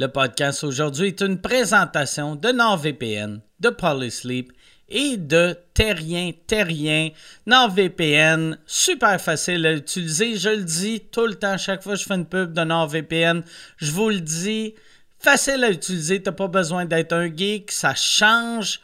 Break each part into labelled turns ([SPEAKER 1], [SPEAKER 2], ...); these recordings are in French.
[SPEAKER 1] Le podcast aujourd'hui est une présentation de NordVPN, de Polysleep et de Terrien Terrien. NordVPN, super facile à utiliser. Je le dis tout le temps, chaque fois que je fais une pub de NordVPN, je vous le dis, facile à utiliser. Tu n'as pas besoin d'être un geek. Ça change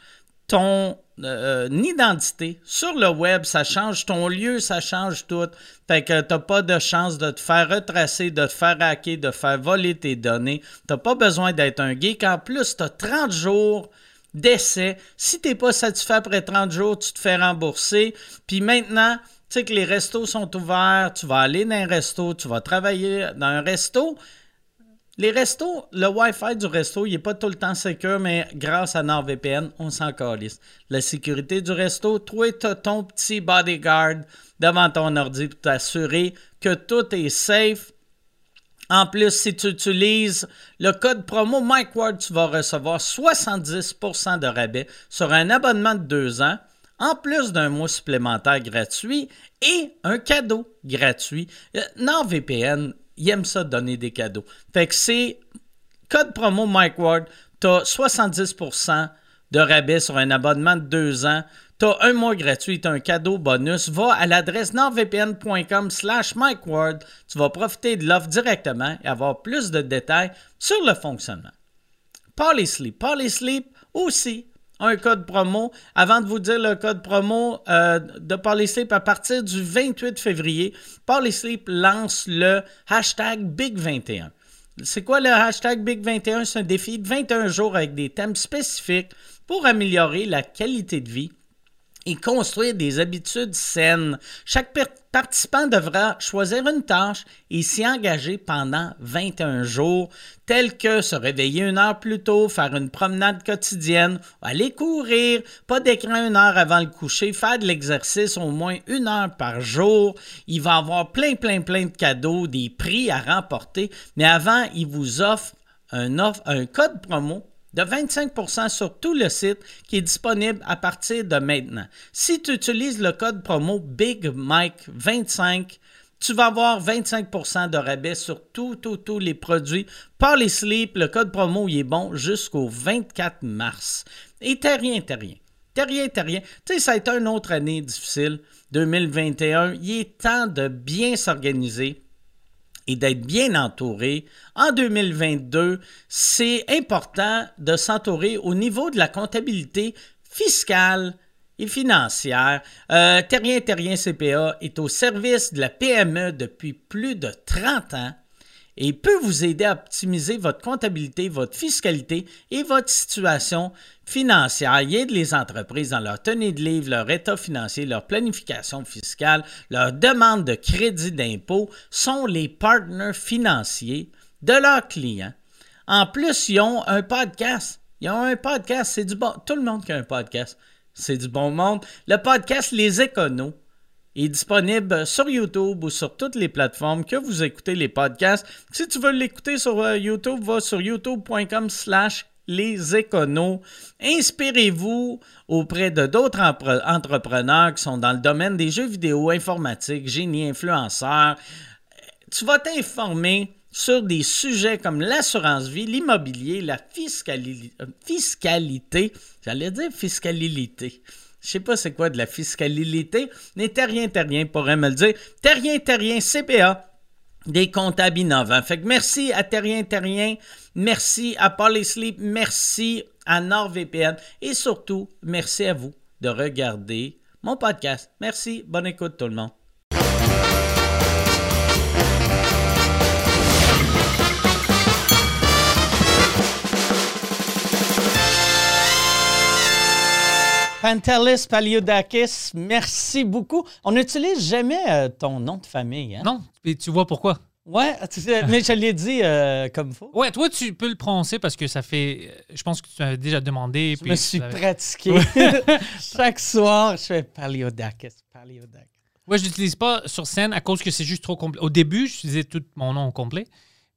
[SPEAKER 1] ton euh, identité sur le web, ça change ton lieu, ça change tout. Fait que t'as pas de chance de te faire retracer, de te faire hacker, de faire voler tes données. T'as pas besoin d'être un geek. En plus, tu as 30 jours d'essai. Si t'es pas satisfait après 30 jours, tu te fais rembourser. Puis maintenant, tu sais que les restos sont ouverts, tu vas aller dans un resto, tu vas travailler dans un resto. Les restos, le Wi-Fi du resto, il n'est pas tout le temps sécur, mais grâce à NordVPN, on s'en calisse. La sécurité du resto, toi, ton petit bodyguard devant ton ordi pour t'assurer que tout est safe. En plus, si tu utilises le code promo MikeWard, tu vas recevoir 70% de rabais sur un abonnement de deux ans, en plus d'un mois supplémentaire gratuit et un cadeau gratuit. Euh, NordVPN, il aime ça donner des cadeaux. Fait que c'est code promo Mike Ward, tu as 70% de rabais sur un abonnement de deux ans. Tu as un mois gratuit, tu un cadeau bonus. Va à l'adresse nordvpn.com slash MikeWard. Tu vas profiter de l'offre directement et avoir plus de détails sur le fonctionnement. Polysleep. Polysleep aussi un code promo. Avant de vous dire le code promo euh, de Polysleep, à partir du 28 février, Polysleep lance le hashtag Big21. C'est quoi le hashtag Big21? C'est un défi de 21 jours avec des thèmes spécifiques pour améliorer la qualité de vie et construire des habitudes saines. Chaque participant devra choisir une tâche et s'y engager pendant 21 jours, tels que se réveiller une heure plus tôt, faire une promenade quotidienne, aller courir, pas d'écran une heure avant le coucher, faire de l'exercice au moins une heure par jour. Il va avoir plein, plein, plein de cadeaux, des prix à remporter, mais avant, il vous offre un, offre, un code promo de 25% sur tout le site qui est disponible à partir de maintenant. Si tu utilises le code promo BIGMIKE25, tu vas avoir 25% de rabais sur tous, tous, tous les produits. Par les le code promo il est bon jusqu'au 24 mars. Et Terrien, Terrien. Terrien, Terrien. Tu sais, ça a été une autre année difficile, 2021. Il est temps de bien s'organiser et d'être bien entouré. En 2022, c'est important de s'entourer au niveau de la comptabilité fiscale et financière. Euh, Terrien Terrien CPA est au service de la PME depuis plus de 30 ans et peut vous aider à optimiser votre comptabilité, votre fiscalité et votre situation financière. Il aide les entreprises dans leur tenue de livre, leur état financier, leur planification fiscale, leur demande de crédit d'impôt sont les partenaires financiers de leurs clients. En plus, ils ont un podcast. Ils ont un podcast, c'est du bon. Tout le monde qui a un podcast, c'est du bon monde. Le podcast Les Éconos est disponible sur YouTube ou sur toutes les plateformes que vous écoutez les podcasts. Si tu veux l'écouter sur euh, YouTube, va sur youtube.com slash les éconos. Inspirez-vous auprès de d'autres entrepreneurs qui sont dans le domaine des jeux vidéo, informatique, génie, influenceurs. Tu vas t'informer sur des sujets comme l'assurance vie, l'immobilier, la fiscalité, fiscalité j'allais dire fiscalité, je sais pas c'est quoi de la fiscalité, mais Terrien Terrien pourrait me le dire. Terrien Terrien CPA, des comptables innovants. Fait que merci à Terrien Terrien, merci à Polysleep, merci à NordVPN et surtout, merci à vous de regarder mon podcast. Merci, bonne écoute tout le monde. Pantelis Paliodakis, merci beaucoup. On n'utilise jamais euh, ton nom de famille. Hein?
[SPEAKER 2] Non, et tu vois pourquoi?
[SPEAKER 1] Ouais, mais je l'ai dit euh, comme faut.
[SPEAKER 2] Ouais, toi, tu peux le prononcer parce que ça fait. Je pense que tu avais déjà demandé.
[SPEAKER 1] Je me suis pratiqué. Chaque soir, je fais Paliodakis, Paliodakis.
[SPEAKER 2] Ouais, je l'utilise pas sur scène à cause que c'est juste trop complet. Au début, je disais tout mon nom complet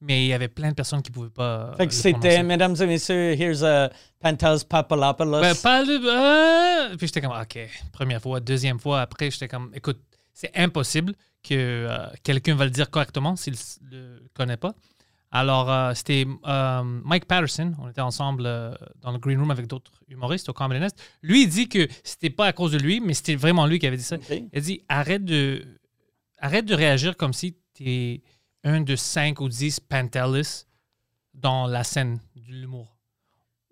[SPEAKER 2] mais il y avait plein de personnes qui ne pouvaient pas.
[SPEAKER 1] Fait que c'était, mesdames et messieurs, here's a Pantelis Papalopoulos.
[SPEAKER 2] Ben, pas euh, Puis j'étais comme, OK, première fois, deuxième fois, après, j'étais comme, écoute, c'est impossible que euh, quelqu'un va le dire correctement s'il ne le connaît pas. Alors, euh, c'était euh, Mike Patterson. On était ensemble euh, dans le green room avec d'autres humoristes au Comedy Nest. Lui, il dit que c'était pas à cause de lui, mais c'était vraiment lui qui avait dit ça. Il dit arrête de, arrête de réagir comme si tu es un de cinq ou dix Pantelis dans la scène de l'humour.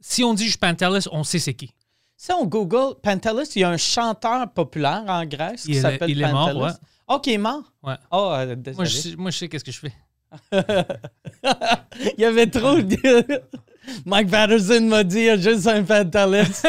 [SPEAKER 2] Si on dit je suis Pantelis, on sait c'est qui.
[SPEAKER 1] Si on Google Pantelis, il y a un chanteur populaire en Grèce qui
[SPEAKER 2] Il est-
[SPEAKER 1] s'appelle
[SPEAKER 2] il est mort,
[SPEAKER 1] Pantelis.
[SPEAKER 2] ouais.
[SPEAKER 1] Oh, qui est mort?
[SPEAKER 2] Ouais.
[SPEAKER 1] Oh, euh,
[SPEAKER 2] Moi, je, sais- moi, je sais qu'est-ce que je fais.
[SPEAKER 1] il y avait trop de... Mike Patterson m'a dit, il y a juste un Pantelis.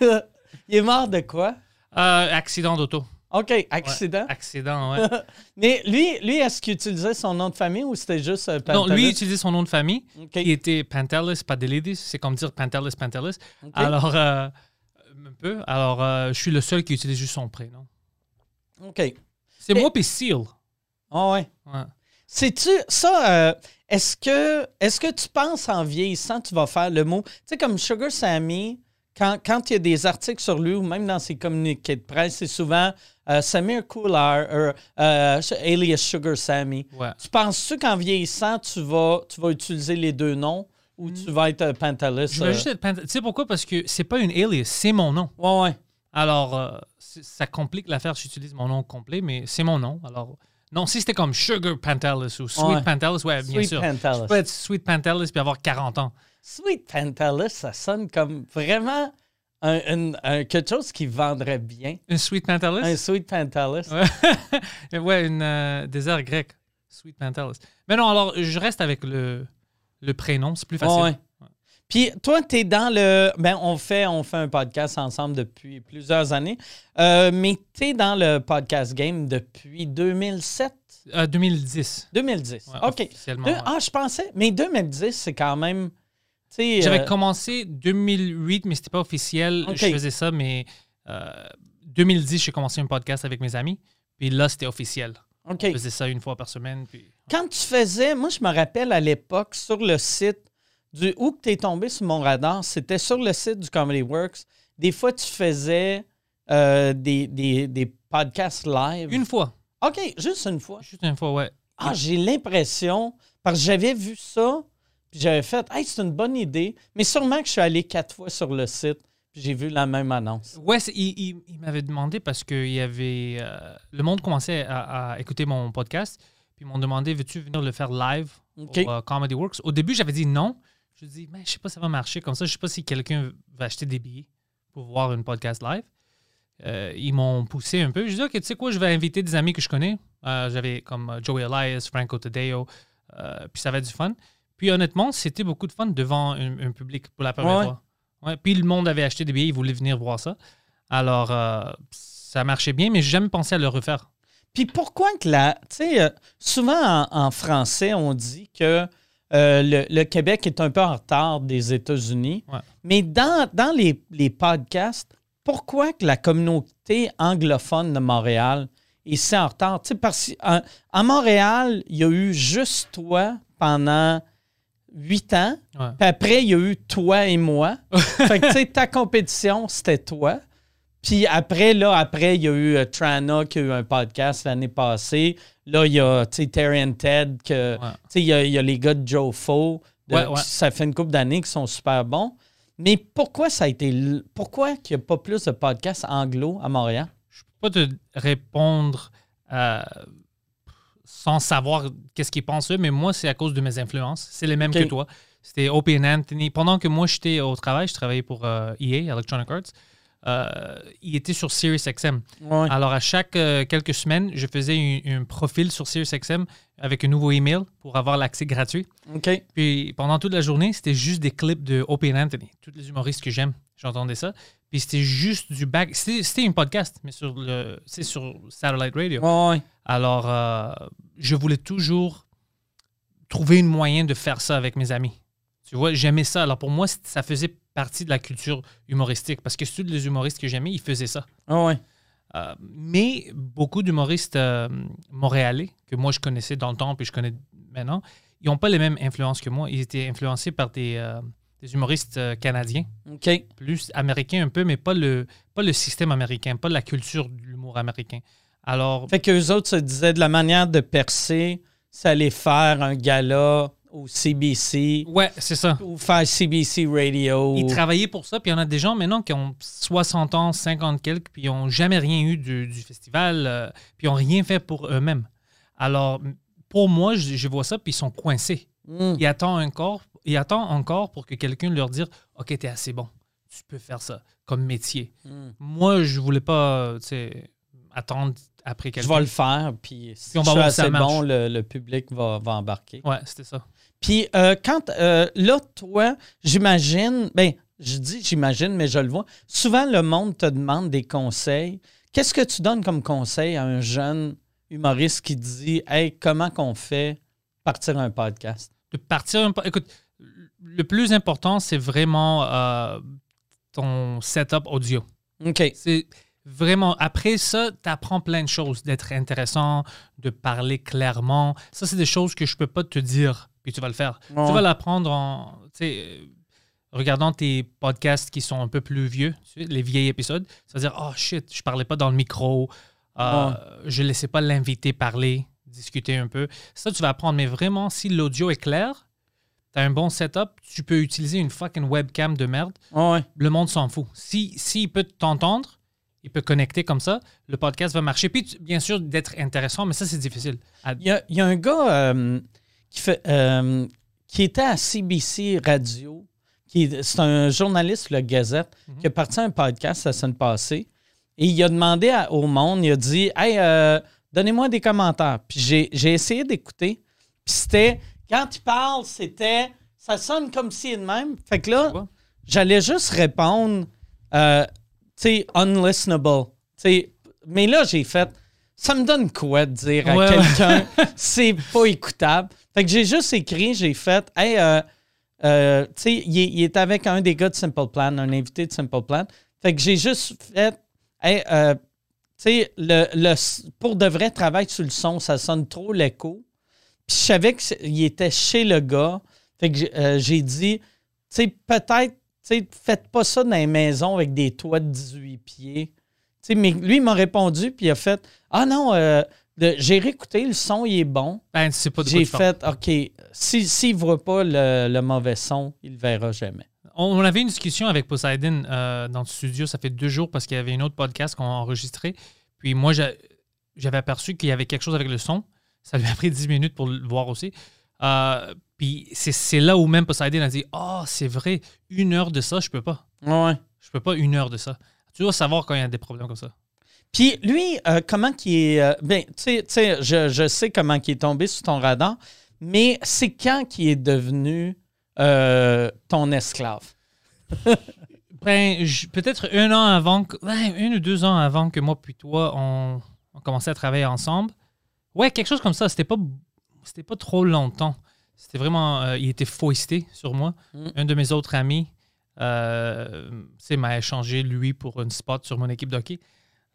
[SPEAKER 1] il est mort de quoi?
[SPEAKER 2] Euh, accident d'auto.
[SPEAKER 1] OK,
[SPEAKER 2] Ouais,
[SPEAKER 1] accident.
[SPEAKER 2] Accident, ouais.
[SPEAKER 1] Mais lui, lui est-ce qu'il utilisait son nom de famille ou c'était juste euh,
[SPEAKER 2] non, lui utilisait son nom de famille. Qui était Pantelis Padelidis. C'est comme dire Pantelis Pantelis. Alors, euh, un peu. Alors, euh, je suis le seul qui utilise juste son prénom.
[SPEAKER 1] OK.
[SPEAKER 2] C'est moi puis Seal.
[SPEAKER 1] Ah ouais.
[SPEAKER 2] Ouais.
[SPEAKER 1] Sais-tu, ça, est-ce que, est-ce que tu penses en vieillissant, tu vas faire le mot, tu sais, comme Sugar Sammy, quand, quand il y a des articles sur lui ou même dans ses communiqués de presse, c'est souvent euh, Samir Koular, euh, euh, alias Sugar Sammy.
[SPEAKER 2] Ouais.
[SPEAKER 1] Tu penses-tu qu'en vieillissant, tu vas, tu vas utiliser les deux noms ou tu vas être Pantelis?
[SPEAKER 2] Je vais juste être Pant- Tu sais pourquoi? Parce que c'est pas une alias, c'est mon nom.
[SPEAKER 1] Ouais, ouais.
[SPEAKER 2] Alors, ça complique l'affaire. J'utilise mon nom complet, mais c'est mon nom. Alors, non, si c'était comme Sugar Pantelis ou Sweet
[SPEAKER 1] Ouais.
[SPEAKER 2] Pantelis, ouais, bien
[SPEAKER 1] Sweet
[SPEAKER 2] sûr.
[SPEAKER 1] Pantelis.
[SPEAKER 2] Je peux être Sweet Pantelis puis avoir 40 ans.
[SPEAKER 1] Sweet Pantelis, ça sonne comme vraiment un, un- un- quelque chose qui vendrait bien.
[SPEAKER 2] Une Sweet Pantelis?
[SPEAKER 1] Un Sweet Pantelis.
[SPEAKER 2] Ouais, ouais une euh, désert grec. Sweet Pantelis. Mais non, alors, je reste avec le, le prénom. C'est plus facile.
[SPEAKER 1] Ouais. Puis toi, tu es dans le. Ben, on fait, on fait un podcast ensemble depuis plusieurs années. Euh, mais tu es dans le podcast game depuis 2007?
[SPEAKER 2] Euh, 2010.
[SPEAKER 1] 2010.
[SPEAKER 2] Ouais,
[SPEAKER 1] OK. Ah, je pensais. Mais 2010, c'est quand même.
[SPEAKER 2] J'avais
[SPEAKER 1] euh,
[SPEAKER 2] commencé 2008, mais c'était pas officiel.
[SPEAKER 1] Ok.
[SPEAKER 2] Je faisais ça, mais euh, 2010, j'ai commencé un podcast avec mes amis. Puis là, c'était officiel. Je faisais ça une fois par semaine. Puis...
[SPEAKER 1] Quand tu faisais, moi, je me rappelle à l'époque, sur le site du. Où tu es tombé sur mon radar, c'était sur le site du Comedy Works. Des fois, tu faisais euh, des, des, des podcasts live.
[SPEAKER 2] Une fois.
[SPEAKER 1] OK, juste une fois.
[SPEAKER 2] Juste une fois, ouais.
[SPEAKER 1] Ah, j'ai l'impression, parce que j'avais vu ça, puis j'avais fait, hey, c'est une bonne idée, mais sûrement que je suis allé quatre fois sur le site, puis j'ai vu la même annonce.
[SPEAKER 2] Ouais, il, il- il m'avait demandé parce que il y avait, euh, le monde commençait à, à écouter mon podcast. Puis ils m'ont demandé veux-tu venir le faire live
[SPEAKER 1] OK.
[SPEAKER 2] au euh, Comedy Works? Au début, j'avais dit non. Je dis mais je sais pas si ça va marcher comme ça. Je sais pas si quelqu'un va acheter des billets pour voir une podcast live. Euh, ils m'ont poussé un peu. Je dis ok, tu sais quoi, je vais inviter des amis que je connais. J'avais comme Joey Elias, Franco Tadeo, puis ça va être du fun. Puis honnêtement, c'était beaucoup de fun devant un, un public pour la première
[SPEAKER 1] Ouais.
[SPEAKER 2] fois. Ouais, puis le monde avait acheté des billets, ils voulaient venir voir ça. Alors, euh, ça marchait bien, mais j'ai jamais pensé à le refaire.
[SPEAKER 1] Puis pourquoi que la. Tu sais, euh, souvent en, en français, on dit que euh, le, le Québec est un peu en retard des États-Unis.
[SPEAKER 2] Ouais.
[SPEAKER 1] Mais dans, dans les, les podcasts, pourquoi que la communauté anglophone de Montréal est si en retard? Tu sais, parce qu'à à Montréal, il y a eu juste toi pendant huit ans.
[SPEAKER 2] Ouais.
[SPEAKER 1] Puis après, il y a eu toi et moi. fait que, tu sais, ta compétition, c'était toi. Puis après, là, après, il y a eu euh, Trana qui a eu un podcast l'année passée. Là, il y a, tu sais, Terry and Ted, que,
[SPEAKER 2] Ouais.
[SPEAKER 1] tu sais, il y, a- il y a les gars de Joe Faux. de-
[SPEAKER 2] Ouais, ouais.
[SPEAKER 1] Ça fait une couple d'années qui sont super bons. Mais pourquoi ça a été... Pourquoi qu'il n'y a pas plus de podcasts anglo à Montréal?
[SPEAKER 2] Je peux pas te répondre euh, sans savoir qu'est-ce qu'ils pensent eux, mais moi, c'est à cause de mes influences. C'est les mêmes que toi. C'était Opie Anthony. Pendant que moi, j'étais au travail, je travaillais pour euh, EA, Electronic Arts. Euh, il était sur SiriusXM.
[SPEAKER 1] Ouais.
[SPEAKER 2] Alors, à chaque euh, quelques semaines, je faisais un, profil sur SiriusXM avec un nouveau email pour avoir l'accès gratuit. Puis pendant toute la journée, c'était juste des clips de Opie Anthony. Tous les humoristes que j'aime, j'entendais ça. Puis c'était juste du back. C'était c'était un podcast, mais sur le, c'est sur Satellite Radio.
[SPEAKER 1] Ouais, ouais.
[SPEAKER 2] Alors, euh, je voulais toujours trouver un moyen de faire ça avec mes amis. Tu vois, j'aimais ça. Alors pour moi, ça faisait partie de la culture humoristique parce que tous les humoristes que j'aimais, ils faisaient ça.
[SPEAKER 1] Ouais.
[SPEAKER 2] Euh, mais beaucoup d'humoristes euh, montréalais que moi je connaissais dans le temps puis je connais maintenant, ils n'ont pas les mêmes influences que moi. Ils étaient influencés par des, des humoristes euh, canadiens,
[SPEAKER 1] OK.
[SPEAKER 2] plus américains un peu, mais pas le, pas le système américain, pas la culture de l'humour américain. Alors,
[SPEAKER 1] Fait qu'eux autres se disaient de la manière de percer, ça allait faire un gala au CBC
[SPEAKER 2] Ouais, c'est ça.
[SPEAKER 1] ou faire CBC Radio.
[SPEAKER 2] Ils travaillaient pour ça, puis il y en a des gens maintenant qui ont 60 ans, 50 quelques, puis ils n'ont jamais rien eu du, du festival, euh, puis ils n'ont rien fait pour eux-mêmes. Alors, pour moi, je, je vois ça, puis ils sont coincés.
[SPEAKER 1] Mm.
[SPEAKER 2] Ils attendent encore, ils attendent encore pour que quelqu'un leur dise OK, tu es assez bon, tu peux faire ça comme métier.
[SPEAKER 1] Mm.
[SPEAKER 2] Moi, je voulais pas sais, attendre après
[SPEAKER 1] Je
[SPEAKER 2] quelqu'un.
[SPEAKER 1] vais le faire, puis si
[SPEAKER 2] on
[SPEAKER 1] je
[SPEAKER 2] va voir
[SPEAKER 1] assez bon, le, le public va, va embarquer.
[SPEAKER 2] Ouais, c'était ça.
[SPEAKER 1] Puis euh, quand euh, là, toi, j'imagine, ben, je dis j'imagine, mais je le vois. Souvent, le monde te demande des conseils. Qu'est-ce que tu donnes comme conseil à un jeune humoriste qui dit Hey, comment qu'on fait partir un podcast?
[SPEAKER 2] de partir un peu. Écoute, le plus important, c'est vraiment euh, ton setup audio.
[SPEAKER 1] OK.
[SPEAKER 2] C'est vraiment. Après ça, tu apprends plein de choses, d'être intéressant, de parler clairement. Ça, c'est des choses que je peux pas te dire, puis tu vas le faire.
[SPEAKER 1] Ouais.
[SPEAKER 2] Tu vas l'apprendre en. euh, regardant tes podcasts qui sont un peu plus vieux, les vieilles épisodes, ça veut dire Oh shit, je parlais pas dans le micro, euh,
[SPEAKER 1] Ouais.
[SPEAKER 2] je laissais pas l'invité parler, discuter un peu. Ça, tu vas apprendre. Mais vraiment, si l'audio est clair, tu as un bon setup, tu peux utiliser une fucking webcam de merde
[SPEAKER 1] Ouais.
[SPEAKER 2] le monde s'en fout. Si, s'il peut t'entendre, il peut connecter comme ça, le podcast va marcher. Puis, tu- bien sûr, d'être intéressant, mais ça, c'est difficile. À-
[SPEAKER 1] Il y a, il y a un gars euh, qui, fait, euh, qui était à CBC Radio, c'est un journaliste, le Gazette, qui a parti un podcast la semaine passée. Et il a demandé à- au monde, il a dit Hey, euh, donnez-moi des commentaires. Puis j'ai, j'ai essayé d'écouter. Puis c'était, quand il parle, c'était, ça sonne comme si de même. Fait que là, j'allais juste répondre, euh, tu sais, unlistenable. Tu sais, mais là, j'ai fait, ça me donne quoi de dire à
[SPEAKER 2] Ouais, ouais.
[SPEAKER 1] quelqu'un, c'est pas écoutable. Fait que j'ai juste écrit, j'ai fait, hey, euh, euh, tu sais, il, est- il est avec un des gars de Simple Plan, un invité de Simple Plan. Fait que j'ai juste fait, hey, euh, tu sais, le, le- pour de vrai, travail sur le son, ça sonne trop l'écho. Puis je savais qu'il était chez le gars. Fait que j'ai euh, j'ai dit, tu sais, peut-être, tu sais, faites pas ça dans les maisons avec des toits de 18 pieds. Tu sais, mais lui, il m'a répondu, puis il a fait, ah non, euh, j'ai réécouté, le son, il est bon.
[SPEAKER 2] Ben, c'est pas
[SPEAKER 1] J'ai fait, OK, s'il si, ne voit pas le, le mauvais son, il le verra jamais.
[SPEAKER 2] On, on avait une discussion avec Poseidon euh, dans le studio, ça fait deux jours, parce qu'il y avait une autre podcast qu'on a enregistré. Puis moi, j'a- j'avais aperçu qu'il y avait quelque chose avec le son. Ça lui a pris 10 minutes pour le voir aussi. Euh, puis c'est là où même Poseidon a dit Ah, c'est vrai, une heure de ça, je peux pas.
[SPEAKER 1] Ouais.
[SPEAKER 2] Je peux pas une heure de ça. Tu dois savoir quand il y a des problèmes comme ça.
[SPEAKER 1] Puis lui, euh, comment qu'il est. euh, ben, tu sais- je, je sais comment qu'il est tombé sur ton radar, mais c'est quand qu'il est devenu euh, ton esclave?
[SPEAKER 2] Ben, peut-être un an avant, que, ouais, un ou deux ans avant que moi puis toi, on, on commençait à travailler ensemble. Ouais, quelque chose comme ça. C'était pas, c'était pas trop longtemps. C'était vraiment, euh, il était foisté sur moi.
[SPEAKER 1] Mm.
[SPEAKER 2] Un de mes autres amis, euh, m'a échangé lui pour une spot sur mon équipe de hockey.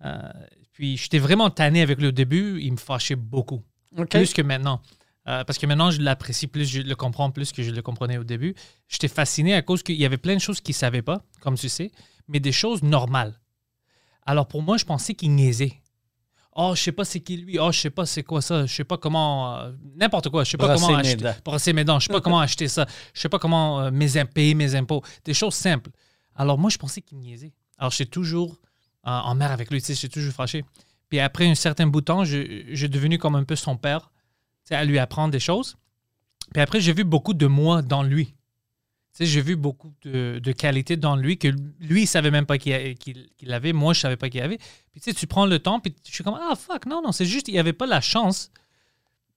[SPEAKER 2] Euh, puis j'étais vraiment tanné avec lui au début. Il me fâchait beaucoup plus que maintenant. Euh, parce que maintenant, je l'apprécie plus, je le comprends plus que je le comprenais au début. J'étais fasciné à cause qu'il y avait plein de choses qu'il ne savait pas, comme tu sais, mais des choses normales. Alors pour moi, je pensais qu'il niaisait. Oh, je sais pas c'est qui lui. Oh, je sais pas c'est quoi ça. Je sais pas comment. euh, N'importe quoi. Je sais pas comment
[SPEAKER 1] mes
[SPEAKER 2] acheter.
[SPEAKER 1] dents.
[SPEAKER 2] Brosser mes dents. Je sais pas comment acheter ça. Je sais pas comment euh, mes payer mes impôts. Des choses simples. Alors moi, je pensais qu'il niaisait. Alors j'étais toujours euh, en mer avec lui. Tu sais, j'étais toujours fâché. Puis après un certain bout de temps, j'ai devenu comme un peu son père, tu sais, à lui apprendre des choses. Puis après, j'ai vu beaucoup de moi dans lui. J'ai vu beaucoup de, de qualités dans lui que lui, il savait même pas qu'il avait. Moi, je savais pas qu'il avait. Puis tu sais, tu prends le temps, puis je suis comme, ah fuck, non, non, c'est juste, il n'y avait pas la chance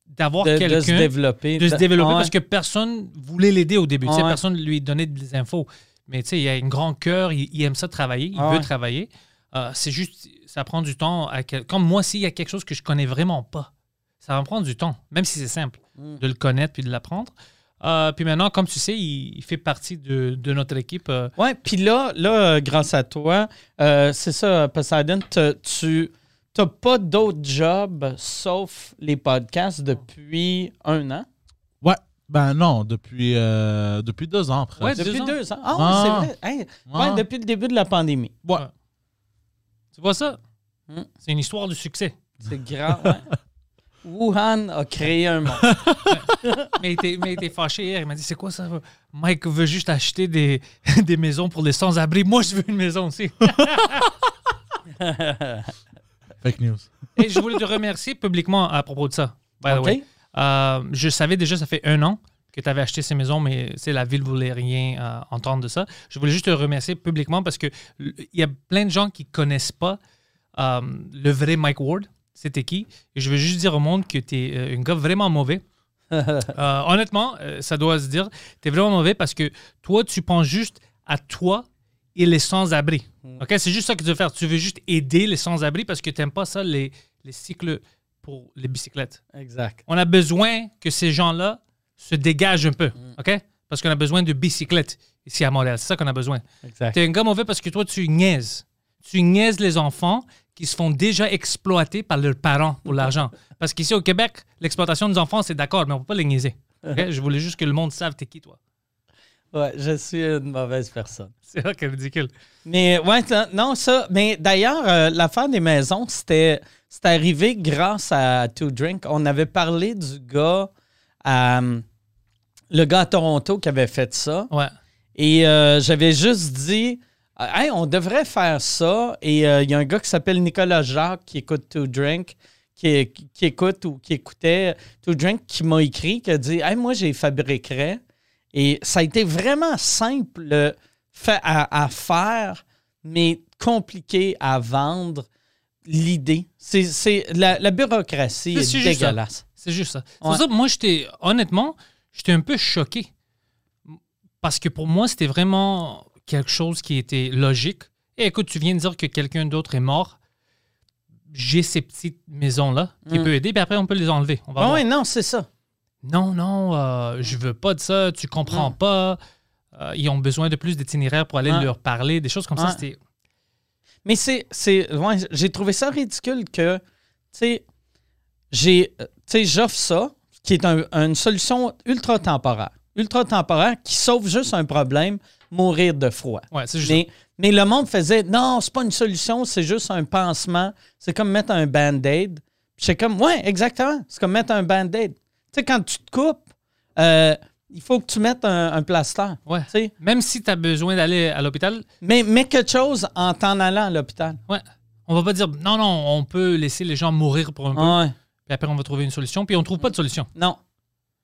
[SPEAKER 2] d'avoir
[SPEAKER 1] De, de se
[SPEAKER 2] quelqu'un
[SPEAKER 1] développer.
[SPEAKER 2] de se développer
[SPEAKER 1] Ouais.
[SPEAKER 2] parce que personne voulait l'aider au début. Tu sais. Personne lui donnait des infos. Mais tu sais, il a un grand cœur, il, il aime ça travailler, il
[SPEAKER 1] Ah
[SPEAKER 2] veut travailler. Euh, c'est juste, ça prend du temps. À quel- Comme moi, s'il y a quelque chose que je connais vraiment pas, ça va me prendre du temps, même si c'est simple,
[SPEAKER 1] Mm.
[SPEAKER 2] de le connaître puis de l'apprendre. Euh, puis maintenant, comme tu sais, il, il fait partie de, de notre équipe. euh,
[SPEAKER 1] Ouais, puis là, là, euh, grâce à toi, euh, c'est ça, Poseidon, tu n'as pas d'autre job sauf les podcasts depuis un an?
[SPEAKER 3] Ouais. Ben non, depuis, euh, depuis deux ans presque.
[SPEAKER 2] Ouais,
[SPEAKER 1] Depuis
[SPEAKER 2] Deux ans.
[SPEAKER 1] deux ans. Ah, oui,
[SPEAKER 3] Ah.
[SPEAKER 1] c'est vrai. Hey, Ouais. depuis le début de la pandémie.
[SPEAKER 3] Ouais.
[SPEAKER 2] Tu vois ça?
[SPEAKER 1] Mm.
[SPEAKER 2] C'est une histoire de succès.
[SPEAKER 1] C'est grand. ouais. Wuhan a créé un monde.
[SPEAKER 2] mais, il était, fâché hier. Il m'a dit C'est quoi ça? Mike veut juste acheter des, des maisons pour les sans-abri. Moi, je veux une maison aussi.
[SPEAKER 3] Fake news.
[SPEAKER 2] Et je voulais te remercier publiquement à propos de ça. By the
[SPEAKER 1] OK.
[SPEAKER 2] way. Euh, je savais déjà, ça fait un an que tu avais acheté ces maisons, mais c'est la ville voulait rien euh, entendre de ça. Je voulais juste te remercier publiquement parce que l- il y a plein de gens qui connaissent pas euh, le vrai Mike Ward. C'était qui? Et je veux juste dire au monde que tu es un gars vraiment mauvais. Euh, honnêtement, euh, ça doit se dire, tu es vraiment mauvais parce que toi, tu penses juste à toi et les sans-abri. OK? C'est juste ça que tu veux faire. Tu veux juste aider les sans-abri parce que tu n'aimes pas ça, les, les cycles pour les bicyclettes.
[SPEAKER 1] Exact.
[SPEAKER 2] On a besoin que ces gens-là se dégagent un peu. OK? Parce qu'on a besoin de bicyclettes ici à Montréal. C'est ça qu'on a besoin.
[SPEAKER 1] Exact.
[SPEAKER 2] Tu es un gars mauvais parce que toi, tu niaises. Tu niaises les enfants qui se font déjà exploiter par leurs parents pour l'argent. Parce qu'ici au Québec, l'exploitation des enfants, c'est d'accord, mais on ne peut pas les niaiser. Je voulais juste que le monde sache t'es qui, toi?
[SPEAKER 1] Ouais, je suis une mauvaise personne.
[SPEAKER 2] C'est qui est ridicule.
[SPEAKER 1] Mais ouais, non, ça. Mais d'ailleurs, euh, l'affaire des maisons, c'était arrivé grâce à Two Drink. On avait parlé du gars, euh, le gars à Toronto qui avait fait ça.
[SPEAKER 2] Ouais.
[SPEAKER 1] Et euh, j'avais juste dit, hey, on devrait faire ça. Et euh, il y a un gars qui s'appelle Nicolas Jacques qui écoute To Drink, qui, qui écoute ou qui écoutait To Drink, qui m'a écrit, qui a dit, hey, moi, j'ai fabriquerais. Et ça a été vraiment simple fait à, à faire, mais compliqué à vendre. L'idée, c'est c'est- la, la bureaucratie
[SPEAKER 2] C'est-
[SPEAKER 1] est, dégueulasse.
[SPEAKER 2] C'est juste ça. C'est
[SPEAKER 1] Ouais.
[SPEAKER 2] ça moi, j'étais, honnêtement, j'étais un peu choqué. Parce que pour moi, c'était vraiment quelque chose qui était logique. Et écoute, tu viens de dire que quelqu'un d'autre est mort. J'ai ces petites maisons-là qui
[SPEAKER 1] Mm.
[SPEAKER 2] peuvent aider, puis après, on peut les enlever. On va
[SPEAKER 1] Ah oui, non, c'est ça.
[SPEAKER 2] Non, non, euh, je veux pas de ça, tu comprends
[SPEAKER 1] Mm.
[SPEAKER 2] pas. Euh, ils ont besoin de plus d'itinéraires pour aller leur parler, des choses comme ça. C'était...
[SPEAKER 1] Mais c'est. c'est ouais, j'ai trouvé ça ridicule que, tu sais, j'ai. euh, Tu sais, j'offre ça, qui est un- une solution ultra temporaire. Ultra temporaire qui sauve juste un problème, mourir de froid.
[SPEAKER 2] Ouais, c'est juste
[SPEAKER 1] Mais, mais le monde faisait non, c'est pas une solution, c'est juste un pansement. C'est comme mettre un band-aid. J'étais comme, ouais, exactement. C'est comme mettre un band-aid. Tu sais, quand tu te coupes, euh, il faut que tu mettes un, un plaster.
[SPEAKER 2] Ouais. Même si tu as besoin d'aller à l'hôpital,
[SPEAKER 1] mais mets quelque chose en t'en allant à l'hôpital.
[SPEAKER 2] ouais. On va pas dire non, non, on peut laisser les gens mourir pour un peu.
[SPEAKER 1] Ouais.
[SPEAKER 2] Puis après, on va trouver une solution. Puis on trouve pas de solution.
[SPEAKER 1] Non.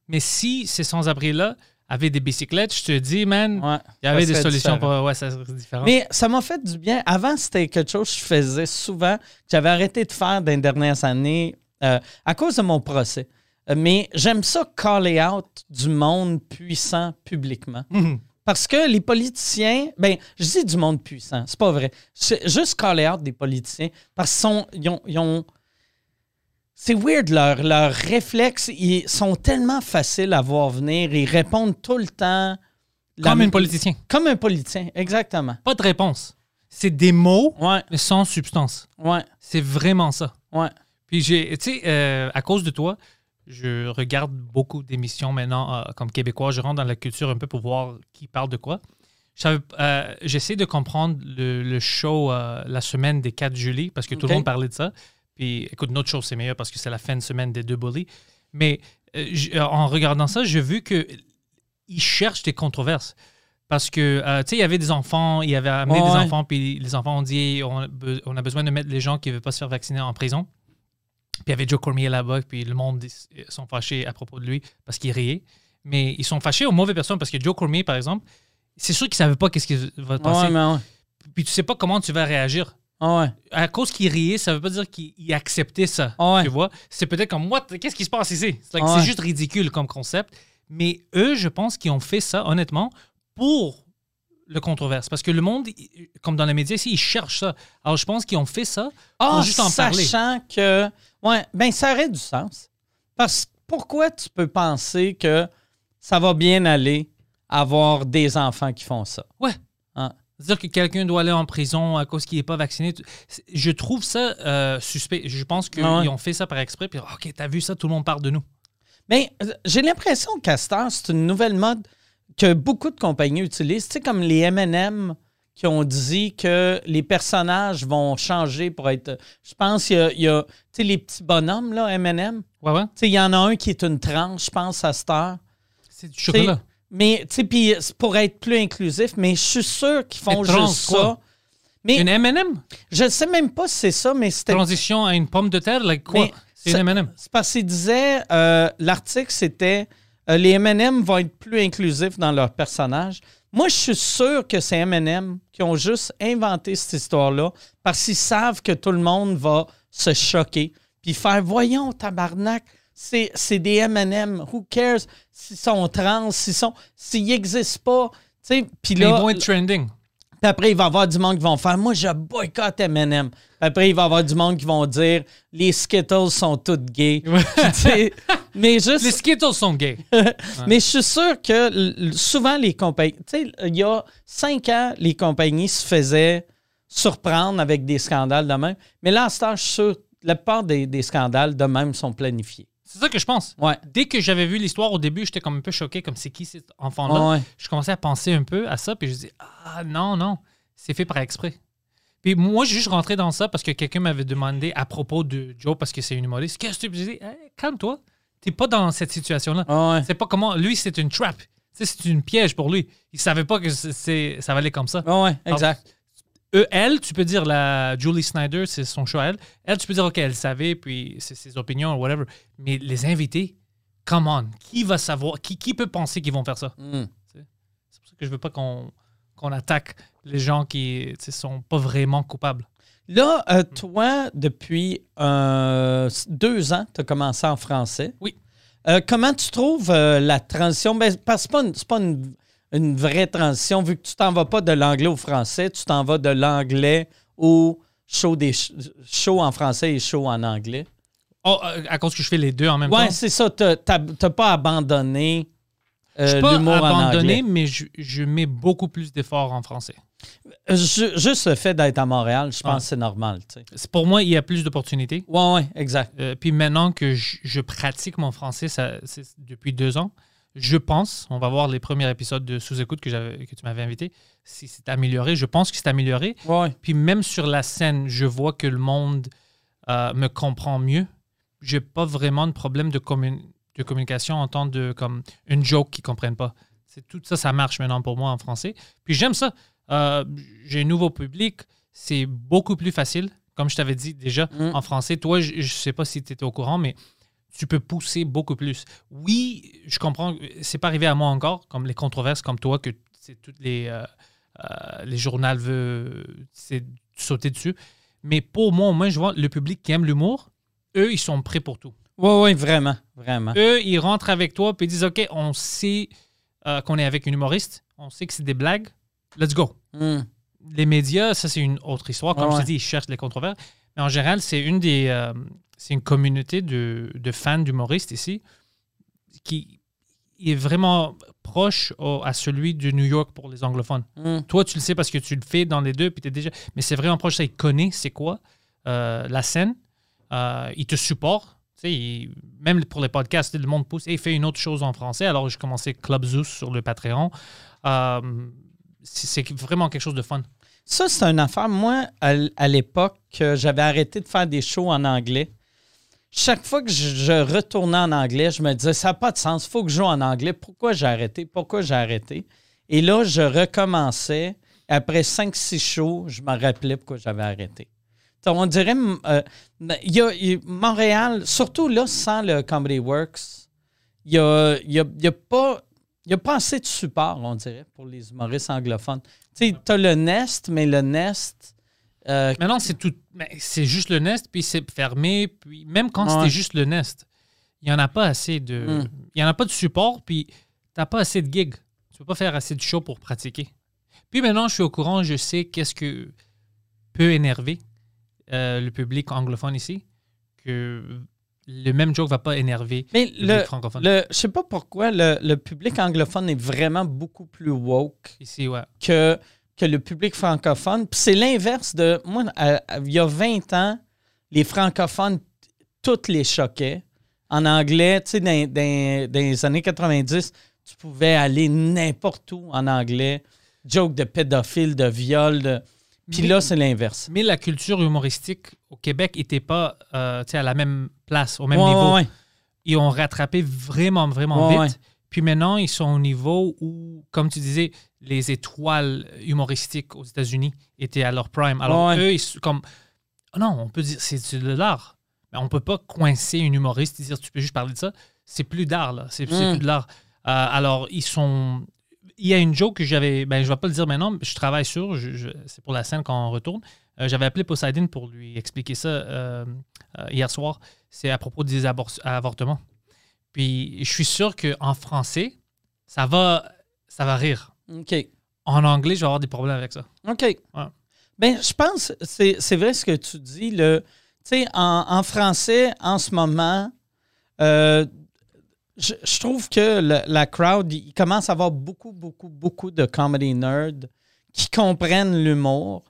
[SPEAKER 2] Mais si ces sans-abri-là avaient des bicyclettes, je te dis, man,
[SPEAKER 1] Ouais.
[SPEAKER 2] il y avait des solutions.
[SPEAKER 1] différent.
[SPEAKER 2] Pour... Ouais, ça serait différent.
[SPEAKER 1] Mais ça m'a fait du bien. Avant, c'était quelque chose que je faisais souvent, que j'avais arrêté de faire dans les dernières années euh, à cause de mon procès. Euh, Mais j'aime ça caller out du monde puissant publiquement.
[SPEAKER 2] Mhm.
[SPEAKER 1] Parce que les politiciens, ben, je dis du monde puissant, c'est pas vrai. Juste caller out des politiciens parce qu'ils ils ont- c'est weird, leurs leurs réflexes, ils sont tellement faciles à voir venir, ils répondent tout le temps. la-
[SPEAKER 2] Comme un politicien.
[SPEAKER 1] Comme un politicien, exactement.
[SPEAKER 2] Pas de réponse. C'est des mots,
[SPEAKER 1] Ouais,
[SPEAKER 2] mais sans substance.
[SPEAKER 1] ouais,
[SPEAKER 2] C'est vraiment ça.
[SPEAKER 1] ouais.
[SPEAKER 2] Puis j'ai, tu sais, euh, à cause de toi, je regarde beaucoup d'émissions maintenant euh, comme québécois. Je rentre dans la culture un peu pour voir qui parle de quoi. Euh, J'essaie de comprendre le, le show euh, la semaine des 4 juillet parce que tout le monde parlait de ça. Puis écoute, notre show c'est meilleur parce que c'est la fin de semaine des deux bullies. Mais euh, euh, en regardant ça, j'ai vu que ils cherchent des controverses. Parce que, euh, tu sais, il y avait des enfants, il y avait amené
[SPEAKER 1] Ouais,
[SPEAKER 2] des enfants, puis les enfants ont dit on a, be- on a besoin de mettre les gens qui ne veulent pas se faire vacciner en prison. Puis il y avait Joe Cormier là-bas, puis le monde ils sont fâchés à propos de lui parce qu'il riait. Mais ils sont fâchés aux mauvaises personnes parce que Joe Cormier, par exemple, c'est sûr qu'il ne savait pas qu'est-ce qui va passer.
[SPEAKER 1] Ouais.
[SPEAKER 2] Puis tu sais pas comment tu vas réagir.
[SPEAKER 1] Ah ouais.
[SPEAKER 2] À cause qu'il riait, ça veut pas dire qu'il il acceptait ça.
[SPEAKER 1] Ah ouais.
[SPEAKER 2] Tu vois? C'est peut-être comme moi, qu'est-ce qui se passe ici? C'est like,
[SPEAKER 1] Ah ouais.
[SPEAKER 2] juste ridicule comme concept. Mais eux, je pense qu'ils ont fait ça, honnêtement, pour le controverse. Parce que le monde, comme dans les médias ici, ils cherchent ça. Alors je pense qu'ils ont fait ça
[SPEAKER 1] Ah,
[SPEAKER 2] pour juste en parler.
[SPEAKER 1] sachant que. Ouais, ben ça aurait du sens. Parce que pourquoi tu peux penser que ça va bien aller avoir des enfants qui font ça?
[SPEAKER 2] Ouais. C'est-à-dire que quelqu'un doit aller en prison à cause qu'il n'est pas vacciné. Je trouve ça euh, suspect. Je pense qu'ils
[SPEAKER 1] Ah ouais.
[SPEAKER 2] ont fait ça par exprès. Puis, OK, t'as vu ça, tout le monde parle de nous.
[SPEAKER 1] Mais euh, j'ai l'impression que Castor, c'est une nouvelle mode que beaucoup de compagnies utilisent. Tu sais, comme les MM qui ont dit que les personnages vont changer pour être. Je pense qu'il y a, tu sais, les petits bonhommes, là, MM.
[SPEAKER 2] Ouais, ouais.
[SPEAKER 1] Tu sais, il y en a un qui est une tranche, je pense, à cette heure.
[SPEAKER 2] C'est du chocolat.
[SPEAKER 1] Mais, tu sais, puis pour être plus inclusif, mais je suis sûr qu'ils font
[SPEAKER 2] trans,
[SPEAKER 1] juste
[SPEAKER 2] quoi?
[SPEAKER 1] ça. Mais
[SPEAKER 2] Une M&M?
[SPEAKER 1] je sais même pas si c'est ça, mais c'était.
[SPEAKER 2] Transition à une pomme de terre? Like quoi? C'est une M&M.
[SPEAKER 1] C'est parce qu'il disait, euh, l'article, c'était euh, les M&M vont être plus inclusifs dans leurs personnages. Moi, je suis sûr que c'est M&M qui ont juste inventé cette histoire-là parce qu'ils savent que tout le monde va se choquer puis faire « Voyons, tabarnak, c'est c'est des M&M. Who cares s'ils sont trans, s'ils sont... S'ils n'existent pas. » Puis
[SPEAKER 2] Mais Ils vont être trending.
[SPEAKER 1] puis après, il va y avoir du monde qui vont faire Moi, je boycotte M&M. Puis Après, il va y avoir du monde qui vont dire Les Skittles sont toutes gays. Mais juste.
[SPEAKER 2] Les Skittles sont gays.
[SPEAKER 1] Mais je suis sûr que souvent, les compagnies. Tu sais, il y a cinq ans, les compagnies se faisaient surprendre avec des scandales de même. Mais là, à ce temps, je suis sûr la plupart des, des scandales de même sont planifiés.
[SPEAKER 2] C'est ça que je pense.
[SPEAKER 1] Ouais.
[SPEAKER 2] Dès que j'avais vu l'histoire au début, j'étais comme un peu choqué, comme c'est qui cet enfant-là?
[SPEAKER 1] Ouais.
[SPEAKER 2] Je commençais à penser un peu à ça, puis je dis ah non non, c'est fait par exprès. Puis moi, j'ai juste rentré dans ça parce que quelqu'un m'avait demandé à propos de Joe parce que c'est une humoriste. Qu'est-ce que tu dis Hey, calme-toi, t'es pas dans cette situation-là.
[SPEAKER 1] Ouais.
[SPEAKER 2] C'est pas comment. Lui, c'est une trap. C'est une piège pour lui. Il savait pas que ça aller comme ça.
[SPEAKER 1] Ouais, exact.
[SPEAKER 2] Eux, elle, tu peux dire la Julie Snyder, c'est son choix à elle. Elle, tu peux dire ok, elle savait, puis c'est ses opinions, whatever. Mais les invités, come on, qui va savoir, qui, qui peut penser qu'ils vont faire ça?
[SPEAKER 1] Mm.
[SPEAKER 2] C'est pour ça que je veux pas qu'on attaque les gens qui ne sont pas vraiment coupables.
[SPEAKER 1] Là, euh, toi, depuis euh, deux ans, tu as commencé en français.
[SPEAKER 2] Oui.
[SPEAKER 1] Euh, comment tu trouves euh, la transition? Ben, parce que c'est pas, une, une, vraie transition, vu que tu t'en vas pas de l'anglais au français, tu t'en vas de l'anglais au show, des show en français et show en anglais.
[SPEAKER 2] Oh, euh, à cause que je fais les deux en même
[SPEAKER 1] Ouais,
[SPEAKER 2] temps?
[SPEAKER 1] c'est ça. T'as t'as- t'as pas abandonné euh, l'humour en
[SPEAKER 2] abandonné,
[SPEAKER 1] anglais.
[SPEAKER 2] mais je, je mets beaucoup plus d'efforts en français.
[SPEAKER 1] Euh, ju- juste le fait d'être à Montréal, je pense
[SPEAKER 2] Ouais.
[SPEAKER 1] que c'est normal. tu sais.
[SPEAKER 2] Pour moi, il y a plus d'opportunités.
[SPEAKER 1] Ouais, ouais, exact.
[SPEAKER 2] Euh, puis maintenant que je, je pratique mon français ça, depuis deux ans, je pense, on va voir les premiers épisodes de Sous-écoute que, tu m'avais invité, si c'est amélioré. Je pense que c'est amélioré.
[SPEAKER 1] Ouais.
[SPEAKER 2] Puis même sur la scène, je vois que le monde euh, me comprend mieux. J'ai pas vraiment de problème de, commun- de communication en tant de comme une joke qu'ils comprennent pas. C'est tout ça, ça marche maintenant pour moi en français. Puis j'aime ça. Euh, J'ai un nouveau public. C'est beaucoup plus facile. Comme je t'avais dit déjà,
[SPEAKER 1] Mm.
[SPEAKER 2] en français, toi, je, je sais pas si tu étais au courant, mais tu peux pousser beaucoup plus. Oui, je comprends. C'est pas arrivé à moi encore, comme les controverses comme toi, que c'est toutes les, euh, euh, les journaux veulent sauter dessus. Mais pour moi, au moins, je vois le public qui aime l'humour, eux, ils sont prêts pour tout.
[SPEAKER 1] Ouais, ouais, vraiment, vraiment.
[SPEAKER 2] Eux, ils rentrent avec toi puis ils disent OK, on sait euh, qu'on est avec une humoriste, on sait que c'est des blagues, let's go.
[SPEAKER 1] Mm.
[SPEAKER 2] Les médias, ça, c'est une autre histoire. Comme
[SPEAKER 1] Ouais,
[SPEAKER 2] je
[SPEAKER 1] ouais.
[SPEAKER 2] dis, ils cherchent les controverses. Mais en général, c'est une des. C'est une communauté de, de fans d'humoristes ici qui est vraiment proche au- à celui de New York pour les anglophones.
[SPEAKER 1] Mm.
[SPEAKER 2] Toi, tu le sais parce que tu le fais dans les deux, puis t'es déjà. Mais c'est vraiment proche, ça, il connaît c'est quoi euh, la scène. Euh, il te supporte. Tu sais, il- même pour les podcasts, le monde pousse. et fais une autre chose en français. Alors, j'ai commencé Club Zeus sur le Patreon. Euh, c'est vraiment quelque chose de fun.
[SPEAKER 1] Ça, c'est une affaire. Moi, à l'époque, euh, j'avais arrêté de faire des shows en anglais. Chaque fois que je, retournais en anglais, je me disais, ça n'a pas de sens, il faut que je joue en anglais. Pourquoi j'ai arrêté? Pourquoi j'ai arrêté? Et là, je recommençais. Après 5-6 shows, je me rappelais pourquoi j'avais arrêté. Donc, on dirait, euh, y a, Montréal, surtout là, sans le Comedy Works, il n'y a, y a- pas. A pas assez de support, on dirait, pour les humoristes anglophones. Tu sais, t'as le Nest, mais le Nest. Euh,
[SPEAKER 2] Maintenant, c'est tout. C'est juste le Nest, puis c'est fermé. Puis même quand
[SPEAKER 1] Ouais.
[SPEAKER 2] c'était juste le Nest, il n'y en a pas assez de.
[SPEAKER 1] Mm.
[SPEAKER 2] Il y en a pas de support, puis tu n'as pas assez de gigs. Tu peux pas faire assez de shows pour pratiquer. Puis maintenant, je suis au courant, je sais qu'est-ce que peut énerver euh, le public anglophone ici, que le même joke va pas énerver
[SPEAKER 1] mais
[SPEAKER 2] le public francophone.
[SPEAKER 1] le, je sais pas pourquoi, le, le public anglophone est vraiment beaucoup plus woke
[SPEAKER 2] Ici, ouais.
[SPEAKER 1] que, que le public francophone. Puis c'est l'inverse de. Moi, à- à- il y a 20 ans, les francophones, toutes les choquaient. En anglais, tu sais, dans, dans- dans les années 90, tu pouvais aller n'importe où en anglais. jokes de pédophiles, de viols. de- Puis
[SPEAKER 2] Mais-
[SPEAKER 1] là, c'est l'inverse.
[SPEAKER 2] Mais la culture humoristique au Québec n'était pas euh, à la même place, au même
[SPEAKER 1] Ouais,
[SPEAKER 2] niveau.
[SPEAKER 1] ouais, ouais.
[SPEAKER 2] Ils ont rattrapé vraiment, vraiment vite. Puis maintenant, ils sont au niveau où, comme tu disais, les étoiles humoristiques aux États-Unis étaient à leur prime. Alors,
[SPEAKER 1] Ouais.
[SPEAKER 2] eux, ils sont comme. Non, on peut dire c'est de l'art. Mais on peut pas coincer une humoriste et dire tu peux juste parler de ça. C'est plus d'art, là. C'est c'est
[SPEAKER 1] Mm.
[SPEAKER 2] plus de l'art. Euh, alors, ils sont. Il y a une joke que j'avais. Ben, je vais pas le dire maintenant, mais je travaille sur. je- je- c'est pour la scène quand on retourne. Euh, j'avais appelé Poseidon pour lui expliquer ça euh, hier soir. C'est à propos des avortements. Puis je suis sûr qu'en français, ça va, ça va rire.
[SPEAKER 1] OK.
[SPEAKER 2] En anglais, je vais avoir des problèmes avec ça.
[SPEAKER 1] OK. Ben, je pense, c'est c'est vrai ce que tu dis. Tu sais, en, en français, en ce moment, euh, je, je trouve que le- la crowd, il commence à avoir beaucoup, beaucoup, beaucoup de comedy nerds qui comprennent l'humour.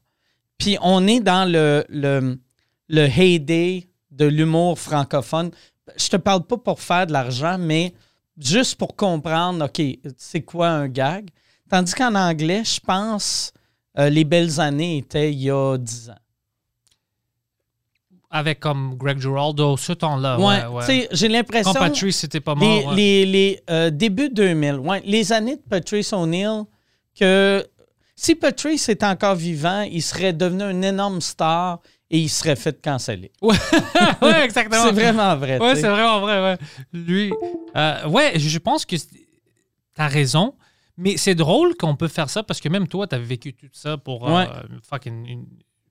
[SPEAKER 1] Puis on est dans le, le, le heyday de l'humour francophone. Je te parle pas pour faire de l'argent, mais juste pour comprendre, OK, c'est quoi un gag? Tandis qu'en anglais, je pense, euh, les belles années étaient il y a 10 ans.
[SPEAKER 2] Avec comme Greg Giraldo, ce temps-là.
[SPEAKER 1] ouais,
[SPEAKER 2] Ouais,
[SPEAKER 1] j'ai l'impression.
[SPEAKER 2] Quand Patrice, c'était pas
[SPEAKER 1] les,
[SPEAKER 2] mort. ouais.
[SPEAKER 1] les, les, euh, débuts 2000, ouais, les années de Patrice O'Neill, que si Patrice était encore vivant, il serait devenu une énorme star et il serait fait canceller.
[SPEAKER 2] ouais, exactement.
[SPEAKER 1] C'est vraiment vrai.
[SPEAKER 2] Ouais, c'est vraiment vrai. Ouais. Lui, euh, ouais, je pense que t'as raison. Mais c'est drôle qu'on peut faire ça parce que même toi, t'avais vécu tout ça pour euh,
[SPEAKER 1] Ouais.
[SPEAKER 2] fucking une,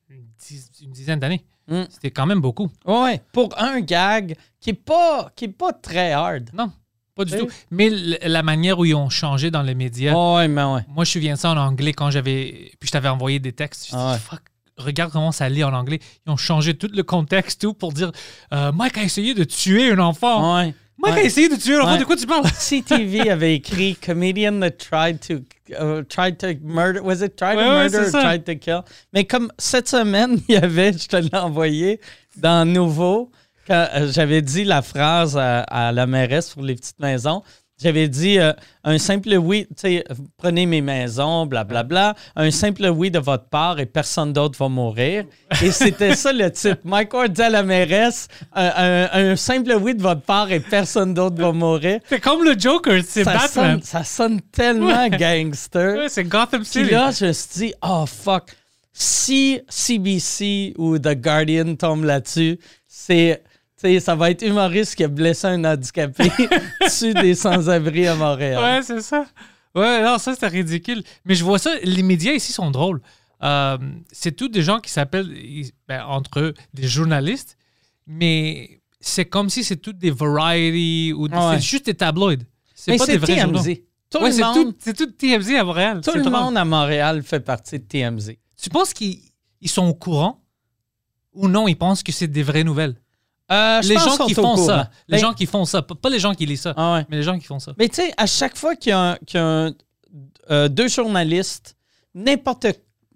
[SPEAKER 2] une diz- une dizaine d'années.
[SPEAKER 1] Mm.
[SPEAKER 2] C'était quand même beaucoup.
[SPEAKER 1] Ouais, pour un gag qui n'est pas, qui est pas très hard.
[SPEAKER 2] Non, pas du
[SPEAKER 1] Oui.
[SPEAKER 2] tout. Mais la manière où ils ont changé dans les médias,
[SPEAKER 1] Ouais, mais ouais.
[SPEAKER 2] moi, je me souviens de ça en anglais quand j'avais. Puis je t'avais envoyé des textes. Je dis,
[SPEAKER 1] Ah ouais.
[SPEAKER 2] fuck, regarde comment ça lit en anglais. Ils ont changé tout le contexte tout pour dire euh, Mike a essayé de tuer un enfant.
[SPEAKER 1] Ouais.
[SPEAKER 2] Mike
[SPEAKER 1] Ouais.
[SPEAKER 2] a essayé de tuer un enfant.
[SPEAKER 1] Ouais.
[SPEAKER 2] De quoi tu parles?
[SPEAKER 1] CTV avait écrit comedian that tried to uh, tried to murder was it tried to murder or tried to kill? Mais comme cette semaine il y avait je te l'ai envoyé dans Nouveau quand euh, j'avais dit la phrase à, à la mairesse pour les petites maisons j'avais dit euh, un simple oui, tu sais, prenez mes maisons, blablabla, un simple oui de votre part et personne d'autre va mourir. Et c'était ça le titre. Mike Ward dit à la mairesse, euh, un, un simple oui de votre part et personne d'autre va mourir
[SPEAKER 2] C'est comme le Joker, c'est
[SPEAKER 1] ça
[SPEAKER 2] Batman.
[SPEAKER 1] sonne, ça sonne tellement
[SPEAKER 2] Ouais.
[SPEAKER 1] gangster.
[SPEAKER 2] Ouais, c'est Gotham
[SPEAKER 1] Puis
[SPEAKER 2] City.
[SPEAKER 1] là, je me suis dit, oh fuck, si CBC ou The Guardian tombe là-dessus, c'est. Tu sais, ça va être humoriste qui a blessé un handicapé dessus des sans-abri à Montréal.
[SPEAKER 2] Ouais, c'est ça. Ouais, non, ça, c'était ridicule. Mais je vois ça, les médias ici sont drôles. Euh, c'est tous des gens qui s'appellent, ben, entre eux, des journalistes, mais c'est comme si c'est toutes des variety ou des-
[SPEAKER 1] Ouais.
[SPEAKER 2] c'est juste des tabloïds. C'est pas des vrais journaux.
[SPEAKER 1] TMZ. Tout,
[SPEAKER 2] Ouais, c'est tout, c'est tout TMZ à Montréal.
[SPEAKER 1] tout le
[SPEAKER 2] drôle.
[SPEAKER 1] monde à Montréal fait partie de TMZ.
[SPEAKER 2] Tu penses qu'ils ils sont au courant ou non, ils pensent que c'est des vraies nouvelles?
[SPEAKER 1] Euh,
[SPEAKER 2] les
[SPEAKER 1] pense
[SPEAKER 2] gens qui font
[SPEAKER 1] courant.
[SPEAKER 2] ça. Les
[SPEAKER 1] Ben,
[SPEAKER 2] gens qui font ça. Pas les gens qui lisent ça,
[SPEAKER 1] ah ouais.
[SPEAKER 2] mais les gens qui font ça.
[SPEAKER 1] Mais tu sais, à chaque fois qu'il y a, un- qu'il y a un- euh, deux journalistes, n'importe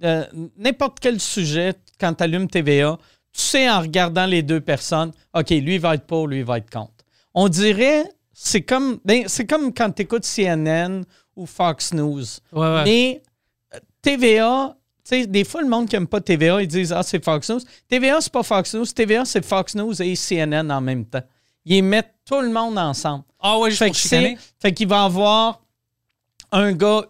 [SPEAKER 1] euh, n'importe quel sujet, quand tu allumes TVA, tu sais en regardant les deux personnes, OK, lui il va être pour, lui il va être contre. On dirait, c'est comme, ben, c'est comme quand tu écoutes CNN ou Fox News.
[SPEAKER 2] Ouais, ouais.
[SPEAKER 1] Mais TVA, sais, des fois, le monde qui n'aime pas TVA, ils disent Ah, c'est Fox News. TVA, c'est pas Fox News. TVA, c'est Fox News et CNN en même temps. Ils mettent tout le monde ensemble.
[SPEAKER 2] Ah ouais, juste
[SPEAKER 1] Fait que fait qu'il va avoir un gars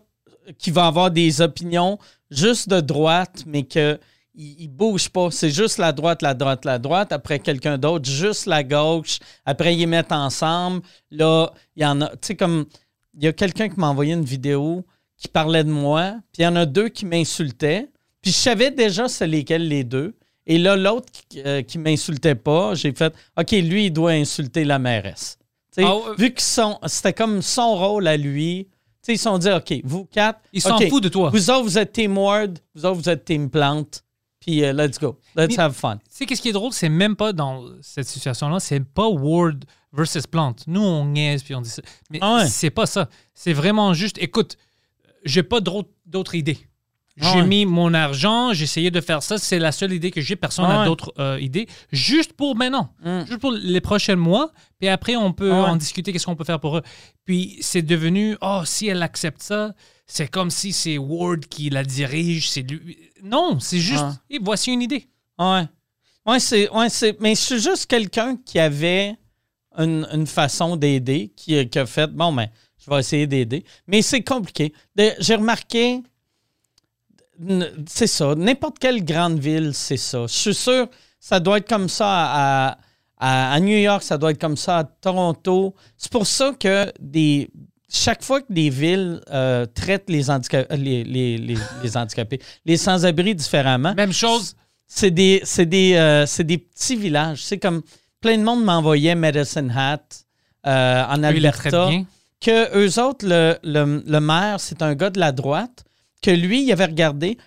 [SPEAKER 1] qui va avoir des opinions juste de droite, mais que il, il bouge pas. C'est juste la droite, la droite, la droite. Après, quelqu'un d'autre, juste la gauche. Après, ils mettent ensemble. Là, il y en a. Tu sais, comme. Il y a quelqu'un qui m'a envoyé une vidéo qui parlait de moi, puis il y en a deux qui m'insultaient. Puis je savais déjà c'est lesquels les deux. Et là, l'autre qui, euh, qui m'insultait pas, j'ai fait OK, lui, il doit insulter la mairesse.
[SPEAKER 2] Ah.
[SPEAKER 1] Vu que c'était comme son rôle à lui, ils se sont dit OK, vous quatre,
[SPEAKER 2] Ils s'en
[SPEAKER 1] OK,
[SPEAKER 2] foutent de toi.
[SPEAKER 1] Vous autres, vous êtes Team Ward, vous autres, vous êtes Team Plante, puis euh, let's go. Let's
[SPEAKER 2] Mais-
[SPEAKER 1] have fun.
[SPEAKER 2] Tu sais, qu'est-ce qui est drôle? C'est même pas dans cette situation-là, c'est pas Ward versus Plante. Nous, on niaise puis on dit ça. Mais
[SPEAKER 1] Ah ouais.
[SPEAKER 2] c'est pas ça. C'est vraiment juste, écoute, j'ai pas d'autres idées. J'ai
[SPEAKER 1] Ouais.
[SPEAKER 2] mis mon argent, j'ai essayé de faire ça. C'est la seule idée que j'ai. Personne n'a
[SPEAKER 1] Ouais.
[SPEAKER 2] d'autres euh, idées. Juste pour maintenant.
[SPEAKER 1] Mm.
[SPEAKER 2] Juste pour les prochains mois. Puis après, on peut
[SPEAKER 1] Ouais.
[SPEAKER 2] en discuter. Qu'est-ce qu'on peut faire pour eux. Puis c'est devenu, oh, si elle accepte ça, c'est comme si c'est Ward qui la dirige. C'est lui. Non, c'est juste, et voici une idée.
[SPEAKER 1] Ouais. Ouais, c'est. Ouais, c'est. Mais suis juste quelqu'un qui avait une, une façon d'aider, qui, qui a fait bon ben, je vais essayer d'aider. Mais c'est compliqué. J'ai remarqué. C'est ça. N'importe quelle grande ville, c'est ça. Je suis sûr ça doit être comme ça à, à- à New York, ça doit être comme ça à Toronto. C'est pour ça que des. Chaque fois que des villes euh, traitent les, handica- les, les, les, les handicapés, les sans-abri différemment,
[SPEAKER 2] Même chose.
[SPEAKER 1] c'est des, c'est des, euh, des petits villages. C'est comme plein de monde m'envoyait Medicine Hat euh, en Alberta. Que eux autres, le, maire, c'est un gars de la droite, que lui, il avait regardé,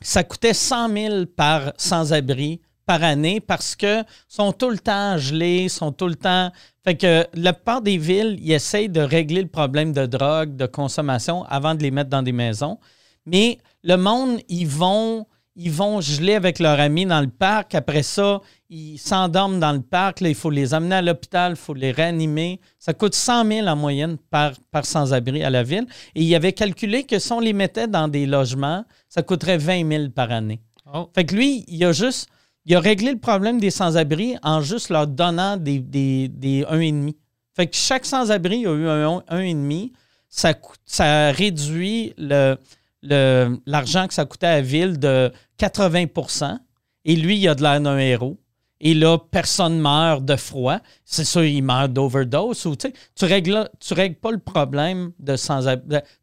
[SPEAKER 1] ça coûtait 100 000 par sans-abri par année parce que sont tout le temps gelés, sont tout le temps. Fait que la plupart des villes, ils essayent de régler le problème de drogue, de consommation avant de les mettre dans des maisons. Mais le monde, ils vont, ils vont geler avec leurs amis dans le parc. Après ça, ils s'endorment dans le parc. Là, il faut les amener à l'hôpital, il faut les réanimer. Ça coûte 100 000 en moyenne par, par sans-abri à la ville. Et il avait calculé que si on les mettait dans des logements, ça coûterait 20 000 par année.
[SPEAKER 2] Oh.
[SPEAKER 1] Fait que lui, il a juste. Il a réglé le problème des sans-abri en juste leur donnant des, des, des 1,5. Fait que chaque sans-abri a eu un 1,5. Ça, ça réduit le- l'argent que ça coûtait à la ville de 80% Et lui, il a de l'air d'un héros. Et là, personne meurt de froid. C'est sûr, il meurt d'overdose. Tu règles, règles pas le problème de sans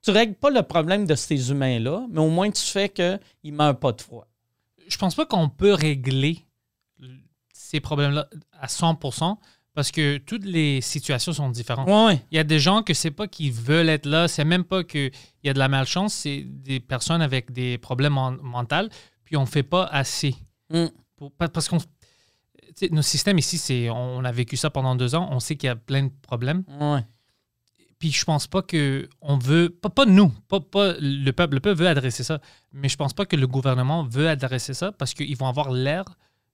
[SPEAKER 1] Tu règles pas le problème de ces humains-là, mais au moins tu fais qu'ils ne meurent pas de froid.
[SPEAKER 2] Je pense pas qu'on peut régler ces problèmes-là à 100% parce que toutes les situations sont différentes.
[SPEAKER 1] Ouais.
[SPEAKER 2] Il y a des gens que c'est pas qu'ils veulent être là, c'est même pas qu'il y a de la malchance, c'est des personnes avec des problèmes men- mentaux, puis on fait pas assez.
[SPEAKER 1] Mm.
[SPEAKER 2] Pour- parce qu'on. Nos systèmes ici, c'est, on a vécu ça pendant deux ans, on sait qu'il y a plein de problèmes.
[SPEAKER 1] Ouais.
[SPEAKER 2] Puis je pense pas que on veut, pas, pas nous, pas, pas le peuple, le peuple veut adresser ça, mais je pense pas que le gouvernement veut adresser ça parce qu'ils vont avoir l'air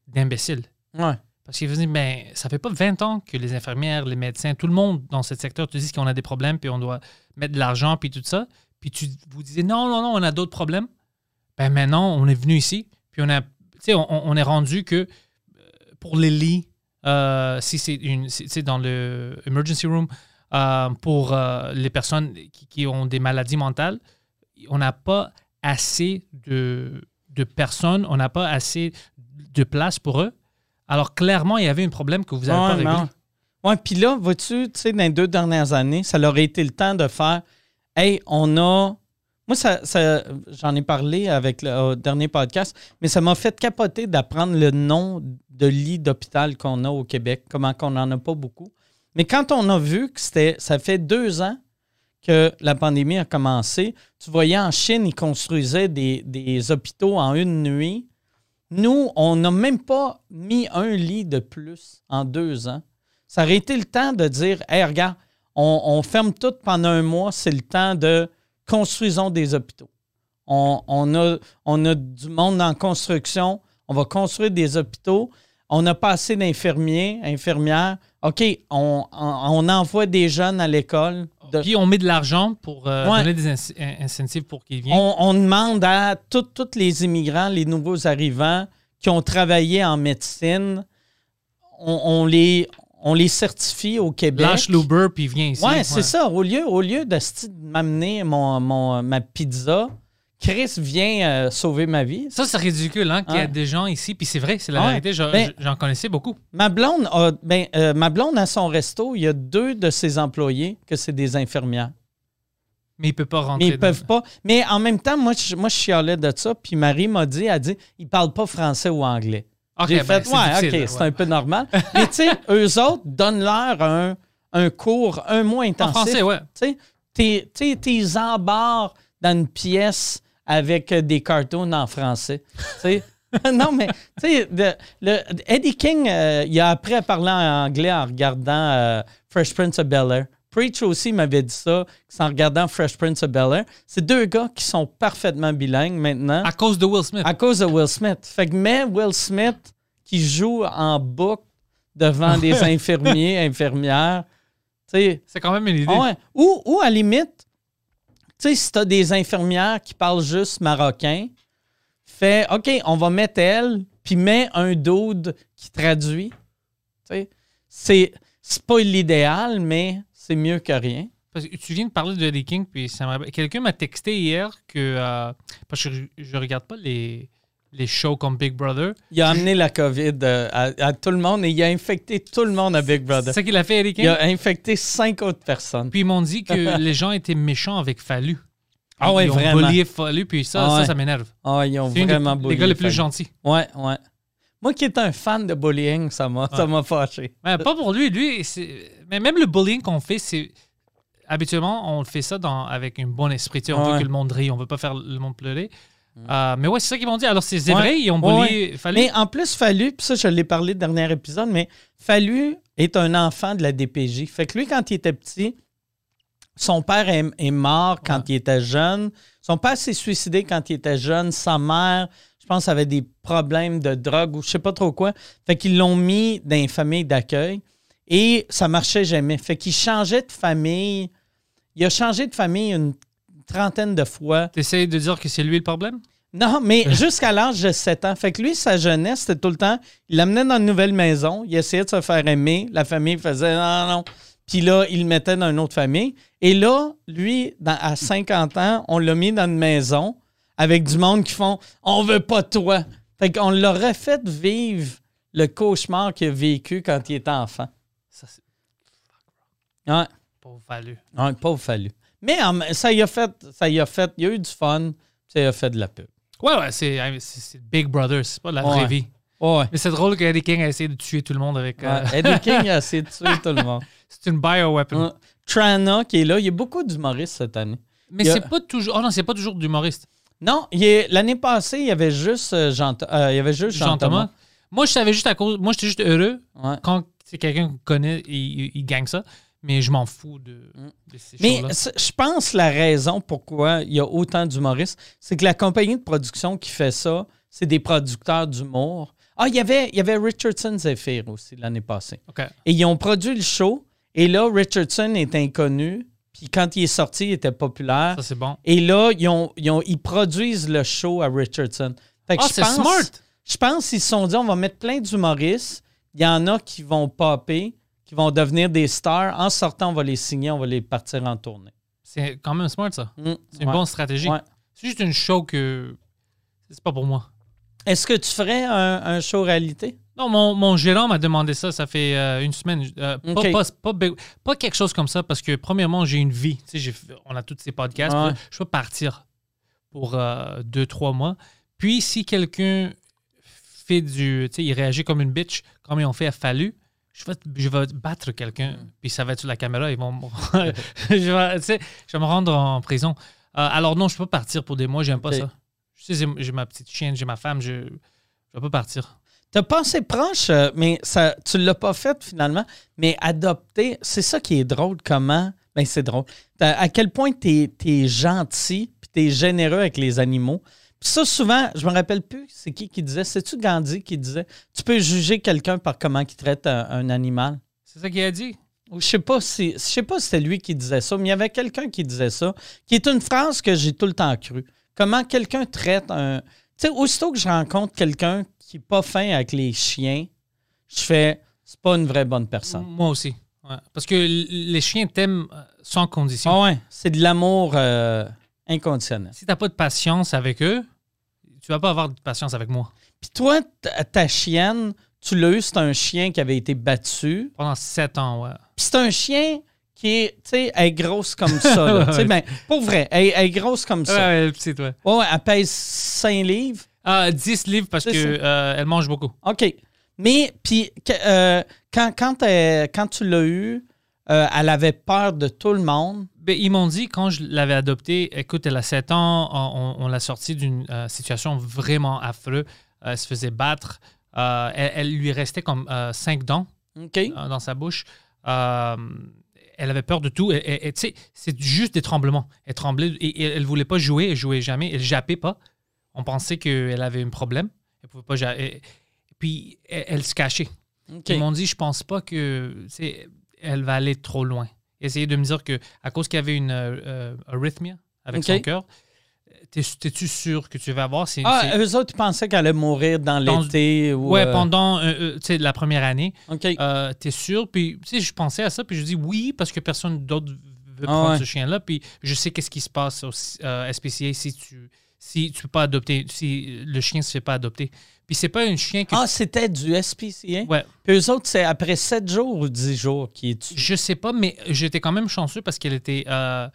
[SPEAKER 2] d'imbéciles.
[SPEAKER 1] Ouais.
[SPEAKER 2] Parce qu'ils dire, ben, ça fait pas 20 ans que les infirmières, les médecins, tout le monde dans ce secteur te disent qu'on a des problèmes, puis on doit mettre de l'argent, puis tout ça. Puis tu vous disiez, non, non, non, on a d'autres problèmes. Ben maintenant, on est venu ici, puis on a, on, on est rendu que euh, pour les lits, euh, si c'est une, dans le emergency room, euh, pour les personnes qui, qui ont des maladies mentales, on n'a pas assez de, de personnes, on n'a pas assez de place pour eux. Alors clairement, il y avait un problème que vous n'avez pas
[SPEAKER 1] Ouais,
[SPEAKER 2] réglé.
[SPEAKER 1] non. Ouais, puis là, vois-tu, tu sais, dans les deux dernières années, ça leur a été le temps de faire Hey, on a. Moi, ça, ça- j'en ai parlé avec le dernier podcast, mais ça m'a fait capoter d'apprendre le nom de lit d'hôpital qu'on a au Québec, comment qu'on n'en a pas beaucoup. Mais quand on a vu que c'était, ça fait deux ans que la pandémie a commencé, tu voyais en Chine, ils construisaient des, des hôpitaux en une nuit. Nous, on n'a même pas mis un lit de plus en deux ans. Ça aurait été le temps de dire Hey, regarde, on, ferme tout pendant un mois, c'est le temps de construisons des hôpitaux. On, a, on a du monde en construction, on va construire des hôpitaux. On n'a pas assez d'infirmiers, infirmières. OK, on envoie des jeunes à l'école. De-
[SPEAKER 2] Puis on met de l'argent pour euh,
[SPEAKER 1] Ouais.
[SPEAKER 2] donner des inc- in- incentives pour qu'ils viennent.
[SPEAKER 1] on, on demande à tous les immigrants, les nouveaux arrivants qui ont travaillé en médecine, on, on les, on les certifie au Québec.
[SPEAKER 2] Lâche l'Uber puis viens ici.
[SPEAKER 1] Ouais, c'est ça. Au lieu, au lieu de m'amener mon, mon- ma pizza, Chris vient euh, sauver ma vie.
[SPEAKER 2] Ça, c'est ridicule, hein, qu'il y a des gens ici, puis c'est vrai, c'est la
[SPEAKER 1] Ouais.
[SPEAKER 2] vérité,
[SPEAKER 1] Ben-
[SPEAKER 2] j'en connaissais beaucoup.
[SPEAKER 1] Ma blonde, a, ben, euh, ma blonde à son resto, il y a deux de ses employés que c'est des infirmières.
[SPEAKER 2] Mais il peut pas rentrer.
[SPEAKER 1] Mais ils peuvent pas. Mais en même temps, moi, je, moi, je chialais de ça. Puis Marie m'a dit, elle dit, ils parlent pas français ou anglais.
[SPEAKER 2] Ok,
[SPEAKER 1] J'ai
[SPEAKER 2] ben,
[SPEAKER 1] fait, ouais, OK, c'est un peu normal. Mais tu sais, eux autres donnent-leur un, un cours un mois
[SPEAKER 2] En
[SPEAKER 1] intensif.
[SPEAKER 2] français, ouais.
[SPEAKER 1] Tu sais, t'es- embarres dans une pièce avec des cartoons en français. Non, mais tu sais, Eddie King, euh, il a appris à parler en anglais en regardant euh, Fresh Prince of Bel-Air. Preach aussi m'avait dit ça, en regardant Fresh Prince of Bel-Air. C'est deux gars qui sont parfaitement bilingues maintenant
[SPEAKER 2] À cause de Will Smith.
[SPEAKER 1] à cause de Will Smith. Fait que mais Will Smith qui joue en boucle devant des infirmiers, infirmières, tu sais,
[SPEAKER 2] C'est quand même une idée.
[SPEAKER 1] ah ouais. ou, ou à limite, tu sais, si t'as des infirmières qui parlent juste marocain, fais OK, on va mettre elle, puis mets un dude qui traduit. Tu sais, c'est, pas l'idéal, mais c'est mieux que rien.
[SPEAKER 2] Parce que tu viens de parler de The King, puis quelqu'un m'a texté hier que. euh, parce que je, je regarde pas les, les shows comme Big Brother.
[SPEAKER 1] Il a amené la COVID euh, à, à tout le monde et il a infecté tout le monde à Big
[SPEAKER 2] C'est
[SPEAKER 1] Brother.
[SPEAKER 2] ça qu'il a fait, Eric
[SPEAKER 1] Il a infecté cinq autres personnes.
[SPEAKER 2] Puis ils m'ont dit que les gens étaient méchants avec Fallu.
[SPEAKER 1] Ah ouais,
[SPEAKER 2] ils ont
[SPEAKER 1] vraiment.
[SPEAKER 2] bullié Fallu, puis ça,
[SPEAKER 1] Ah
[SPEAKER 2] ça,
[SPEAKER 1] ouais.
[SPEAKER 2] ça m'énerve.
[SPEAKER 1] Ah, ils ont
[SPEAKER 2] C'est
[SPEAKER 1] vraiment
[SPEAKER 2] les
[SPEAKER 1] bullié
[SPEAKER 2] gars les plus gentils.
[SPEAKER 1] Ouais, ouais. Moi qui est un fan de bullying, ça m'a, ça m'a fâché.
[SPEAKER 2] Ouais, pas pour lui. Lui, c'est- mais même le bullying qu'on fait, c'est. Habituellement, on fait ça dans, avec un bon esprit. Tu sais, on
[SPEAKER 1] Ouais.
[SPEAKER 2] veut que le monde rie, on veut pas faire le monde pleurer. Euh, mais ouais, c'est ça qu'ils m'ont dit. Alors, c'est c'est
[SPEAKER 1] Ouais.
[SPEAKER 2] ils ont
[SPEAKER 1] Ouais,
[SPEAKER 2] bullié Fallu.
[SPEAKER 1] Mais en plus, Fallu, puis ça, je l'ai parlé le dernier épisode, mais Fallu est un enfant de la DPJ. Fait que lui, quand il était petit, son père est, est mort quand
[SPEAKER 2] Ouais.
[SPEAKER 1] il était jeune. Son père s'est suicidé quand il était jeune. Sa mère, je pense, avait des problèmes de drogue ou je sais pas trop quoi. Fait qu'ils l'ont mis dans une famille d'accueil et ça marchait jamais. Fait qu'il changeait de famille. Il a changé de famille une trentaine de fois.
[SPEAKER 2] T'essayes de dire que c'est lui le problème?
[SPEAKER 1] Non, mais jusqu'à l'âge de 7 ans. Fait que lui, sa jeunesse, c'était tout le temps, il l'amenait dans une nouvelle maison, il essayait de se faire aimer, la famille faisait non, non. Puis là, il le mettait dans une autre famille. Et là, lui, dans- à 50 ans, on l'a mis dans une maison avec du monde qui font On veut pas toi. Fait qu'on l'aurait fait vivre le cauchemar qu'il a vécu quand il était enfant.
[SPEAKER 2] Ça, c'est
[SPEAKER 1] Ouais,
[SPEAKER 2] pas Fallu.
[SPEAKER 1] ouais pauvre fallu. Mais ça y a fait, ça y a fait, il y a eu du fun, ça y a fait de la pub.
[SPEAKER 2] Ouais, ouais, c'est Big Brother, c'est pas la
[SPEAKER 1] Ouais.
[SPEAKER 2] vraie vie.
[SPEAKER 1] Ouais.
[SPEAKER 2] Mais c'est drôle qu'Eddie King a essayé de tuer tout le monde avec. euh,
[SPEAKER 1] Ouais, Eddie King a essayé de tuer tout le monde.
[SPEAKER 2] c'est une bioweapon.
[SPEAKER 1] Ouais. Trana qui est là, il y a beaucoup d'humoristes cette année.
[SPEAKER 2] Mais
[SPEAKER 1] a-
[SPEAKER 2] c'est pas toujours. Oh non, c'est pas toujours d'humoriste.
[SPEAKER 1] Non, l'année passée, il y avait juste euh, Jean, euh, il y avait juste Jean,
[SPEAKER 2] Jean
[SPEAKER 1] Thomas.
[SPEAKER 2] Thomas. Moi, je savais juste à cause. Moi, j'étais juste heureux
[SPEAKER 1] Ouais.
[SPEAKER 2] quand c'est quelqu'un qu'on connaît, il, il gagne ça. Mais je m'en fous de, de ces
[SPEAKER 1] Mm. Mais je pense la raison pourquoi il y a autant d'humoristes, c'est que la compagnie de production qui fait ça, c'est des producteurs d'humour. Ah, il y avait, il y avait Richardson Zephyr aussi l'année passée.
[SPEAKER 2] OK.
[SPEAKER 1] Et ils ont produit le show. Et là, Richardson est inconnu. Puis quand il est sorti, il était populaire.
[SPEAKER 2] Ça, c'est bon.
[SPEAKER 1] Et là, ils, ont- ils ont- ils produisent le show à Richardson. Fait que
[SPEAKER 2] Ah,
[SPEAKER 1] je
[SPEAKER 2] c'est
[SPEAKER 1] pense-
[SPEAKER 2] smart.
[SPEAKER 1] Je pense qu'ils se sont dit, on va mettre plein d'humoristes. Il y en a qui vont popper, qui vont devenir des stars. En sortant, on va les signer, on va les partir en tournée.
[SPEAKER 2] C'est quand même smart, ça.
[SPEAKER 1] Mm,
[SPEAKER 2] C'est une
[SPEAKER 1] ouais.
[SPEAKER 2] bonne stratégie.
[SPEAKER 1] Ouais.
[SPEAKER 2] C'est juste une show que. C'est pas pour moi.
[SPEAKER 1] Est-ce que tu ferais un, un show réalité?
[SPEAKER 2] Non, mon, mon gérant m'a demandé ça, ça fait euh, une semaine. Euh, pas- pas, pas, quelque chose comme ça, parce que premièrement, j'ai une vie. Tu sais, on a tous ces podcasts. Je peux partir pour euh, deux, trois mois. Puis, si quelqu'un fait du. Tu sais, il réagit comme une bitch, comme ils ont fait à Fallu, je vais, je vais battre quelqu'un, puis ça va être sur la caméra, ils vont. je, vais, tu sais, je vais me rendre en prison. Euh, alors, non, je peux pas partir pour des mois, j'aime pas
[SPEAKER 1] Ok.
[SPEAKER 2] ça. Je sais, j'ai- ma petite chienne, j'ai ma femme, je, je vais pas partir.
[SPEAKER 1] T'as pensé proche, euh, mais ça, tu l'as pas fait finalement. Mais adopter, c'est ça qui est drôle. Comment? Ben, c'est drôle. À quel point tu es, gentil puis tu es généreux avec les animaux. Ça, souvent, je me rappelle plus, c'est qui qui disait? C'est-tu Gandhi qui disait? Tu peux juger quelqu'un par comment il traite un, un animal.
[SPEAKER 2] C'est ça qu'il a dit.
[SPEAKER 1] Ou je sais pas si je sais pas si c'était lui qui disait ça, mais il y avait quelqu'un qui disait ça, qui est une phrase que j'ai tout le temps cru. Comment quelqu'un traite un. Tu sais, aussitôt que je rencontre quelqu'un qui n'est pas fin avec les chiens, je fais c'est pas une vraie bonne personne.
[SPEAKER 2] Moi aussi. Ouais. Parce que les chiens t'aiment euh, sans condition.
[SPEAKER 1] Ah ouais, c'est de l'amour euh, inconditionnel.
[SPEAKER 2] Si t'as pas de patience avec eux, tu vas pas avoir de patience avec moi.
[SPEAKER 1] Puis toi, ta, chienne, tu l'as eu, c'est un chien qui avait été battu.
[SPEAKER 2] Pendant sept ans, ouais.
[SPEAKER 1] Puis c'est un chien qui est, tu sais, elle est grosse comme ça. là. Ben, pour vrai, elle, elle est grosse comme ça.
[SPEAKER 2] Ouais, petite, ouais.
[SPEAKER 1] Ouais, ouais, elle pèse 5 livres.
[SPEAKER 2] Ah, 10 livres parce
[SPEAKER 1] C'est
[SPEAKER 2] que
[SPEAKER 1] ça.
[SPEAKER 2] euh, elle mange beaucoup.
[SPEAKER 1] OK. Mais, puis, euh, quand, quand, elle- quand tu l'as eu, euh, elle avait peur de tout le monde.
[SPEAKER 2] Ben, ils m'ont dit, quand je l'avais adoptée, écoute, elle a 7 ans, on, on l'a sortie d'une euh, situation vraiment affreuse. Euh, elle se faisait battre. Euh, elle, elle lui restait comme 5 dents dans sa bouche. Elle avait peur de tout. Tu sais, c'est juste des tremblements. Elle tremblait et, et elle voulait pas jouer. Elle jouait jamais. Elle jappait pas. On pensait qu'elle avait un problème. Elle pouvait pas Puis elle, elle se cachait. Ils m'ont dit, je pense pas que elle va aller trop loin. Essayer de me dire que à cause qu'il y avait une euh, euh, arythmia avec son cœur, t'es- t'es-tu sûr que tu vas avoir? C'est,
[SPEAKER 1] Ah, eux autres ils pensaient qu'elle allait mourir dans l'été ou.
[SPEAKER 2] ouais
[SPEAKER 1] euh,
[SPEAKER 2] pendant euh, euh, la première année.
[SPEAKER 1] OK.
[SPEAKER 2] Euh, t'es sûr? Puis, tu sais, je pensais à ça, puis je dis oui, parce que personne d'autre veut
[SPEAKER 1] Ah
[SPEAKER 2] prendre
[SPEAKER 1] ouais.
[SPEAKER 2] ce chien-là. Puis, je sais qu'est-ce qui se passe au euh, SPCA si tu si tu peux pas adopter, si le chien se fait pas adopter. Puis, c'est pas un chien que.
[SPEAKER 1] Ah, c'était du SPCA?
[SPEAKER 2] Ouais,
[SPEAKER 1] Puis eux autres, c'est après 7 jours ou 10 jours qui est tu.
[SPEAKER 2] je sais pas, mais j'étais quand même chanceux parce qu'elle était euh,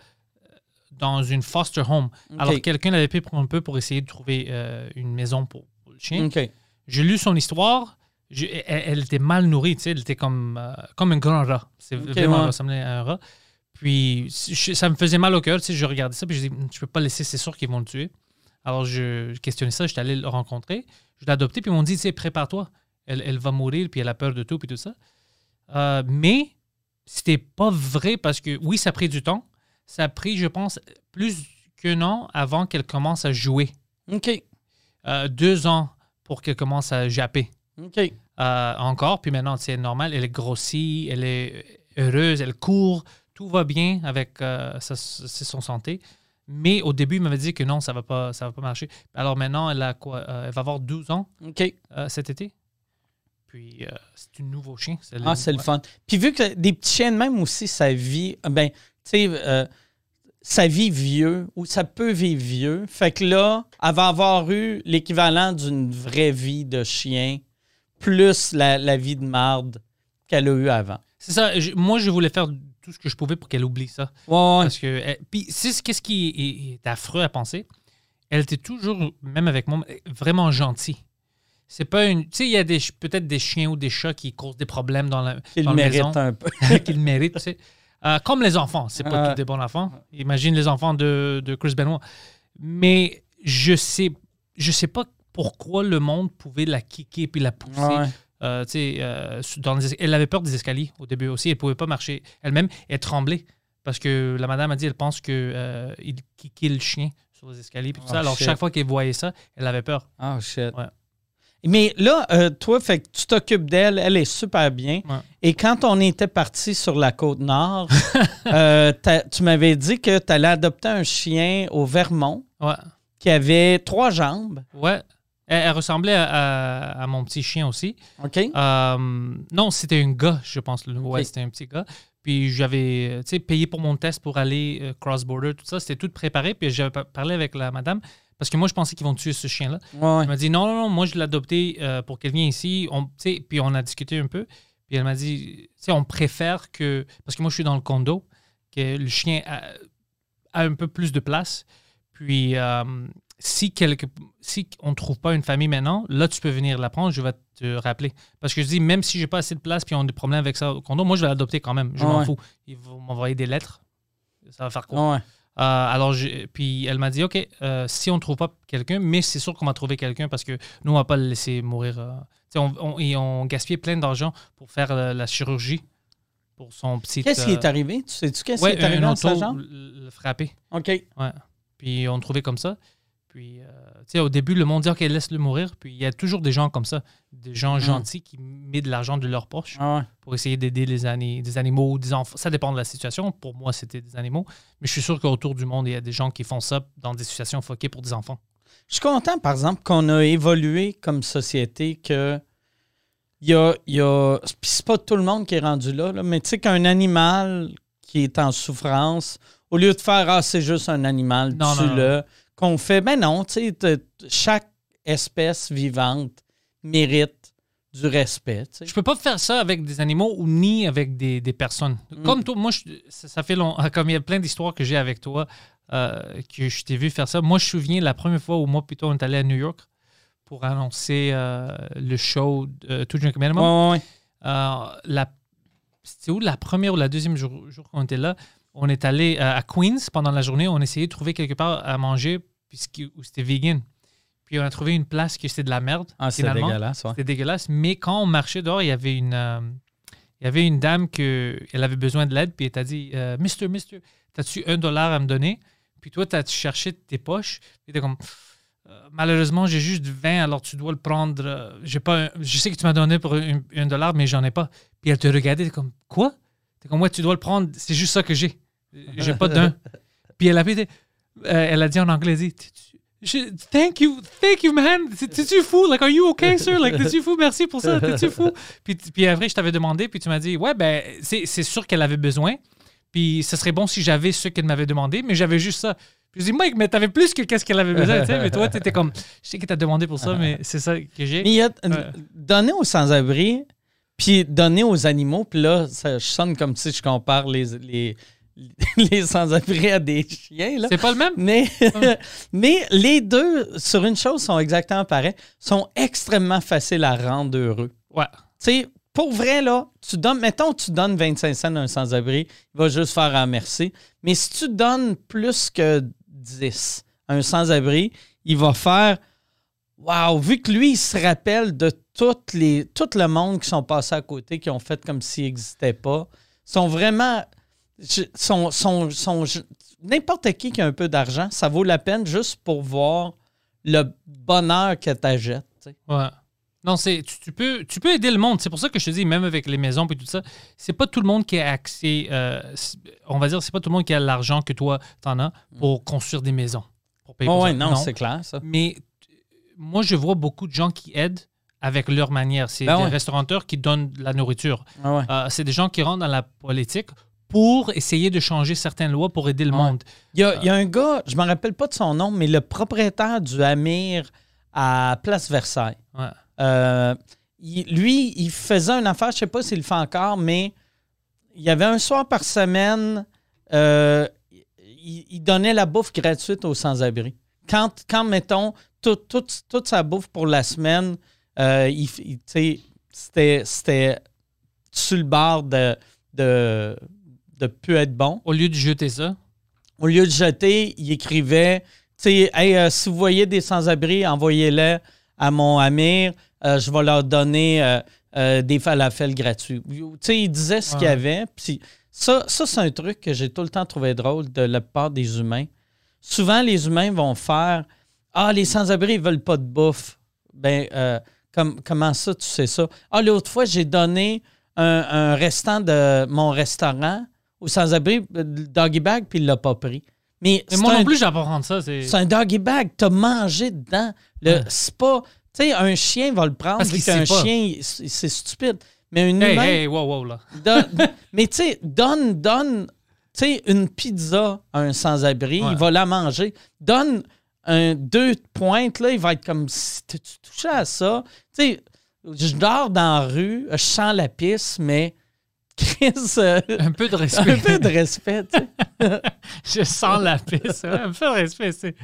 [SPEAKER 2] dans une foster home. Alors, quelqu'un l'avait pris pour un peu pour essayer de trouver euh, une maison pour, pour le chien.
[SPEAKER 1] OK.
[SPEAKER 2] J'ai lu son histoire. J'ai- elle, elle était mal nourrie, tu sais, elle était comme, euh, comme un grand rat. C'est vraiment
[SPEAKER 1] ouais.
[SPEAKER 2] ressemblait à un rat. Puis je- ça me faisait mal au cœur, tu sais, je regardais ça, puis je dis, je peux pas laisser, c'est sûr qu'ils vont le tuer. Alors je, questionnais ça, j'étais allé le rencontrer, je l'ai adopté, puis ils m'ont dit, tu sais, prépare-toi, elle, elle va mourir, puis elle a peur de tout, puis tout ça. Euh, mais c'était pas vrai parce que, oui, ça a pris du temps. Ça a pris, je pense, plus qu'un an avant qu'elle commence à jouer.
[SPEAKER 1] OK.
[SPEAKER 2] Euh, deux ans pour qu'elle commence à japper
[SPEAKER 1] OK.
[SPEAKER 2] euh, encore. Puis maintenant, c'est normal. Elle est grossie, elle est heureuse, elle court. Tout va bien avec sa- son santé. Mais au début, il m'avait dit que non, ça ne va, pas- ça va pas marcher. Alors maintenant, elle, a quoi, euh, elle va avoir 12 ans euh, cet été. Puis euh, c'est un nouveau chien.
[SPEAKER 1] Ah, c'est le fun. Puis vu que des petits chiens de même aussi, ça vit, ben, tu sais, euh, ça vit vieux ou ça peut vivre vieux. Fait que là, elle va avoir eu l'équivalent d'une vraie vie de chien plus la, la vie de marde qu'elle a eue avant.
[SPEAKER 2] C'est ça. je- moi, je voulais faire tout ce que je pouvais pour qu'elle oublie ça.
[SPEAKER 1] Ouais, ouais.
[SPEAKER 2] Parce que, elle- puis, c'est ce qu'est-ce qui est, est affreux à penser. Elle était toujours, même avec moi, vraiment gentille. C'est pas une. Tu sais, il y a des, peut-être des chiens ou des chats qui causent des problèmes dans la,
[SPEAKER 1] Il
[SPEAKER 2] dans
[SPEAKER 1] le
[SPEAKER 2] la
[SPEAKER 1] mérite
[SPEAKER 2] maison,
[SPEAKER 1] un peu.
[SPEAKER 2] qu'ils le méritent, tu sais. Euh, comme les enfants. C'est pas
[SPEAKER 1] Ouais.
[SPEAKER 2] tous des bons enfants. Imagine les enfants de, de Chris Benoit. Mais je sais, je sais pas pourquoi le monde pouvait la kicker puis la pousser.
[SPEAKER 1] Ouais.
[SPEAKER 2] Euh, euh, dans les es- elle avait peur des escaliers au début aussi. Elle pouvait pas marcher elle-même. Elle tremblait parce que la madame a dit elle pense que euh, il kickait le chien sur les escaliers. puis tout
[SPEAKER 1] Oh,
[SPEAKER 2] ça. Alors,
[SPEAKER 1] shit.
[SPEAKER 2] chaque fois qu'elle voyait ça, elle avait peur.
[SPEAKER 1] Oh shit.
[SPEAKER 2] Ouais.
[SPEAKER 1] Mais là, euh, toi, fait que tu t'occupes d'elle, elle est super bien.
[SPEAKER 2] Ouais.
[SPEAKER 1] Et quand on était parti sur la côte nord, euh, tu m'avais dit que tu allais adopter un chien au Vermont
[SPEAKER 2] Ouais.
[SPEAKER 1] qui avait trois jambes.
[SPEAKER 2] Ouais. Elle, elle ressemblait à, à- à mon petit chien aussi.
[SPEAKER 1] OK?
[SPEAKER 2] Euh, non, c'était un gars, je pense. Ouais, c'était un petit gars. Puis j'avais tu sais, payé pour mon test pour aller euh, cross-border, tout ça. C'était tout préparé. Puis j'avais pa- parlé avec la madame parce que moi, je pensais qu'ils vont tuer ce chien-là.
[SPEAKER 1] Ouais.
[SPEAKER 2] Elle m'a dit non, non, non, moi je l'ai adopté euh, pour qu'elle vienne ici. On, puis on a discuté un peu. Puis elle m'a dit, tu sais, on préfère que. Parce que moi je suis dans le condo, que le chien a, a un peu plus de place. Puis euh, si, quelque, si on ne trouve pas une famille maintenant, là tu peux venir la prendre, je vais te rappeler. Parce que je dis, même si j'ai pas assez de place puis on a des problèmes avec ça au condo, moi je vais l'adopter quand même. Je m'en
[SPEAKER 1] ouais.
[SPEAKER 2] fous. Ils vont m'envoyer des lettres. Ça va faire quoi?
[SPEAKER 1] Ouais.
[SPEAKER 2] Euh, alors, j'ai- puis elle m'a dit, OK, euh, si on ne trouve pas quelqu'un, mais c'est sûr qu'on va trouver quelqu'un parce que nous, on ne va pas le laisser mourir. euh. On, on, et on gaspillait plein d'argent pour faire euh, la chirurgie pour son petit.
[SPEAKER 1] Qu'est-ce qui
[SPEAKER 2] euh,
[SPEAKER 1] est arrivé? Tu sais-tu qu'est-ce
[SPEAKER 2] ouais,
[SPEAKER 1] qui est arrivé
[SPEAKER 2] un
[SPEAKER 1] à sa
[SPEAKER 2] auto le le frappé.
[SPEAKER 1] OK.
[SPEAKER 2] Ouais. Puis on le trouvait comme ça. Puis, euh, tu sais, au début, le monde dit, OK, laisse-le mourir. Puis il y a toujours des gens comme ça, des gens
[SPEAKER 1] Mm.
[SPEAKER 2] gentils qui mettent de l'argent de leur poche
[SPEAKER 1] Ah ouais.
[SPEAKER 2] pour essayer d'aider les des animaux ou des enfants. Ça dépend de la situation. Pour moi, c'était des animaux. Mais je suis sûr qu'autour du monde, il y a des gens qui font ça dans des situations foquées pour des enfants.
[SPEAKER 1] Je suis content, par exemple, qu'on a évolué comme société, que il y a, y a puis c'est pas tout le monde qui est rendu là, là, mais tu sais qu'un animal qui est en souffrance, au lieu de faire ah c'est juste un animal, tue-le, qu'on fait ben non, tu sais chaque espèce vivante mérite du respect. sais.
[SPEAKER 2] Je peux pas faire ça avec des animaux ou ni avec des, des personnes.
[SPEAKER 1] Mm.
[SPEAKER 2] Comme toi, moi, je- ça, ça fait long. Comme il y a plein d'histoires que j'ai avec toi, euh, que je t'ai vu faire ça. Moi, je me souviens la première fois où moi, plutôt, on est allé à New York pour annoncer euh, le show de To Drink Minimum.
[SPEAKER 1] Ouais.
[SPEAKER 2] Euh, la, c'était où la première ou la deuxième jour, jour qu'on était là? On est allé à Queens pendant la journée. On essayait de trouver quelque part à manger puisque, où c'était vegan. Puis on a trouvé une place qui c'était de la merde.
[SPEAKER 1] Ah, c'est
[SPEAKER 2] finalement.
[SPEAKER 1] dégueulasse, ouais.
[SPEAKER 2] C'était dégueulasse. Mais quand on marchait dehors, il y avait une, euh, Il y avait une dame que elle avait besoin de l'aide, puis elle t'a dit euh, Mister, Mister, t'as-tu un dollar à me donner Puis toi, t'as cherché tes poches, puis t'es comme Euh, Malheureusement, j'ai juste 20, alors tu dois le prendre. J'ai pas un- je sais que tu m'as donné pour un, un dollar, mais j'en ai pas. Puis elle te regardait, t'es comme Quoi T'es comme Ouais, tu dois le prendre, c'est juste ça que j'ai. J'ai pas d'un. Puis elle avait été- euh, elle a dit en anglais, elle a dit, je- thank you, thank you, man. T'es- T'es-tu fou? Like, are you okay, sir? Like, t'es-tu fou? Merci pour ça. T'es-tu fou? Puis, puis après, je t'avais demandé, puis tu m'as dit, ouais, ben, c'est sûr qu'elle avait besoin. Puis ce serait bon si j'avais ce qu'elle m'avait demandé, mais j'avais juste ça. Puis je dis, Mike, mais t'avais plus que qu'est-ce qu'elle avait besoin, tu sais. Mais toi, t'étais comme, je sais que t'as demandé pour ça, mais c'est ça que j'ai.
[SPEAKER 1] Mais il y a aux sans-abri, puis donner aux animaux, puis là, ça sonne comme si je compare les, les, les sans-abri à des chiens. Là.
[SPEAKER 2] C'est pas le même?
[SPEAKER 1] Mais, mais les deux, sur une chose, sont exactement pareils, sont extrêmement faciles à rendre heureux.
[SPEAKER 2] Ouais.
[SPEAKER 1] Tu sais, pour vrai, là, tu donnes, mettons, tu donnes 25 cents à un sans-abri, il va juste faire un merci. Mais si tu donnes plus que 10 à un sans-abri, il va faire Wow, vu que lui, il se rappelle de toutes les, tout le monde qui sont passés à côté, qui ont fait comme s'il n'existait pas, sont vraiment. Je- N'importe qui qui a un peu d'argent, ça vaut la peine juste pour voir le bonheur que t'achètes.
[SPEAKER 2] Ouais. Non, c'est tu, tu peux tu peux aider le monde. C'est pour ça que je te dis, même avec les maisons et tout ça, c'est pas tout le monde qui a accès. euh, on va dire, c'est pas tout le monde qui a l'argent que toi t'en as pour construire des maisons. Pour payer
[SPEAKER 1] Oh, ouais, non, c'est clair, ça.
[SPEAKER 2] Mais moi, je vois beaucoup de gens qui aident avec leur manière. C'est
[SPEAKER 1] Ben
[SPEAKER 2] des
[SPEAKER 1] ouais.
[SPEAKER 2] restaurateurs qui donnent de la nourriture.
[SPEAKER 1] Ah ouais.
[SPEAKER 2] Euh, c'est des gens qui rentrent dans la politique pour essayer de changer certaines lois pour aider le
[SPEAKER 1] Ouais.
[SPEAKER 2] monde.
[SPEAKER 1] Il y, a, il y a un gars, je ne me rappelle pas de son nom, mais le propriétaire du Amir à Place Versailles.
[SPEAKER 2] Ouais.
[SPEAKER 1] Euh, il- lui, il faisait une affaire, je ne sais pas s'il le fait encore, mais il y avait un soir par semaine, euh, il, il donnait la bouffe gratuite aux sans-abri. Quand, quand, mettons, tout- tout- toute sa bouffe pour la semaine, euh, c'était sur le bord de, de, de plus être bon
[SPEAKER 2] Au lieu de jeter ça,
[SPEAKER 1] au lieu de jeter, il écrivait, tu sais, Hey, euh, si vous voyez des sans-abri, envoyez-les à mon Amir, euh, je vais leur donner euh, des falafels gratuits. Tu sais, il disait ce qu'il y avait. Puis ça, ça c'est un truc que j'ai tout le temps trouvé drôle de la part des humains. Souvent, les humains vont faire Ah, les sans-abri, ils veulent pas de bouffe. Ben, comme, comment ça, tu sais ça? Ah, l'autre fois, j'ai donné un, un restant de mon restaurant aux sans-abri, le doggy bag, puis il l'a pas pris. Mais,
[SPEAKER 2] mais moi
[SPEAKER 1] un,
[SPEAKER 2] non plus, j'apprends ça. C'est
[SPEAKER 1] un doggy bag. T'as mangé dedans. Le-
[SPEAKER 2] Ouais.
[SPEAKER 1] C'est pas. Tu sais, un chien va le prendre
[SPEAKER 2] Parce
[SPEAKER 1] qu'un
[SPEAKER 2] pas.
[SPEAKER 1] chien, c'est stupide. Mais un
[SPEAKER 2] Hey,
[SPEAKER 1] humain.
[SPEAKER 2] hey, wow, wow, là.
[SPEAKER 1] donne- mais tu sais, donne, donne, tu sais, une pizza à un sans-abri,
[SPEAKER 2] Ouais.
[SPEAKER 1] il va la manger. Donne un deux pointes, là, il va être comme si tu touché à ça? Tu sais, je dors dans la rue, je sens la pisse, mais Chris, euh,
[SPEAKER 2] Un peu de respect.
[SPEAKER 1] un peu de respect, tu sais.
[SPEAKER 2] Je sens la piste. ouais, Un peu de respect. c'est-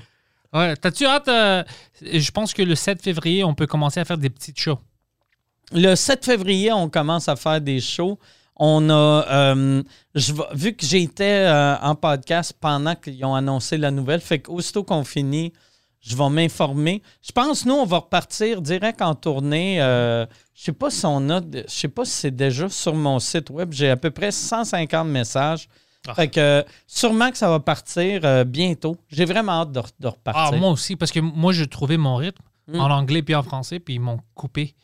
[SPEAKER 2] Ouais. T'as-tu hâte? euh, je pense que le 7 février, on peut commencer à faire des petites shows.
[SPEAKER 1] Le 7 février, on commence à faire des shows. On a, euh, je vu que j'étais en podcast pendant qu'ils ont annoncé la nouvelle, fait qu'aussitôt qu'on finit, je vais m'informer. Je pense, nous, on va repartir direct en tournée. euh, je sais pas si on a, je sais pas si c'est déjà sur mon site web. J'ai à peu près 150 messages.
[SPEAKER 2] Ah.
[SPEAKER 1] Fait que sûrement que ça va partir euh, bientôt. J'ai vraiment hâte de, de
[SPEAKER 2] Ah,
[SPEAKER 1] repartir.
[SPEAKER 2] moi aussi, parce que moi, j'ai trouvé mon rythme
[SPEAKER 1] Mm.
[SPEAKER 2] en anglais puis en français, puis ils m'ont coupé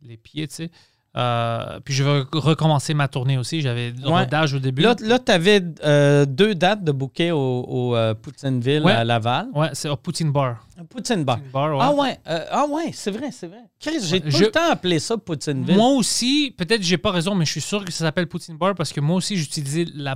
[SPEAKER 2] les pieds, tu sais. Euh, puis je vais recommencer ma tournée aussi. J'avais le
[SPEAKER 1] Ouais.
[SPEAKER 2] rodage au début.
[SPEAKER 1] Là, là tu avais deux dates de bouquet au, au, euh, Poutineville
[SPEAKER 2] Ouais.
[SPEAKER 1] à Laval.
[SPEAKER 2] Ouais, c'est au Poutine Bar.
[SPEAKER 1] Poutine Bar.
[SPEAKER 2] Poutine Bar, ouais.
[SPEAKER 1] Ah ouais, euh, ah ouais, c'est vrai, c'est vrai. Chris, j'ai tout
[SPEAKER 2] Je-
[SPEAKER 1] le temps appelé ça Poutineville.
[SPEAKER 2] Moi aussi, peut-être j'ai pas raison, mais je suis sûr que ça s'appelle Poutine Bar parce que moi aussi, j'utilisais la.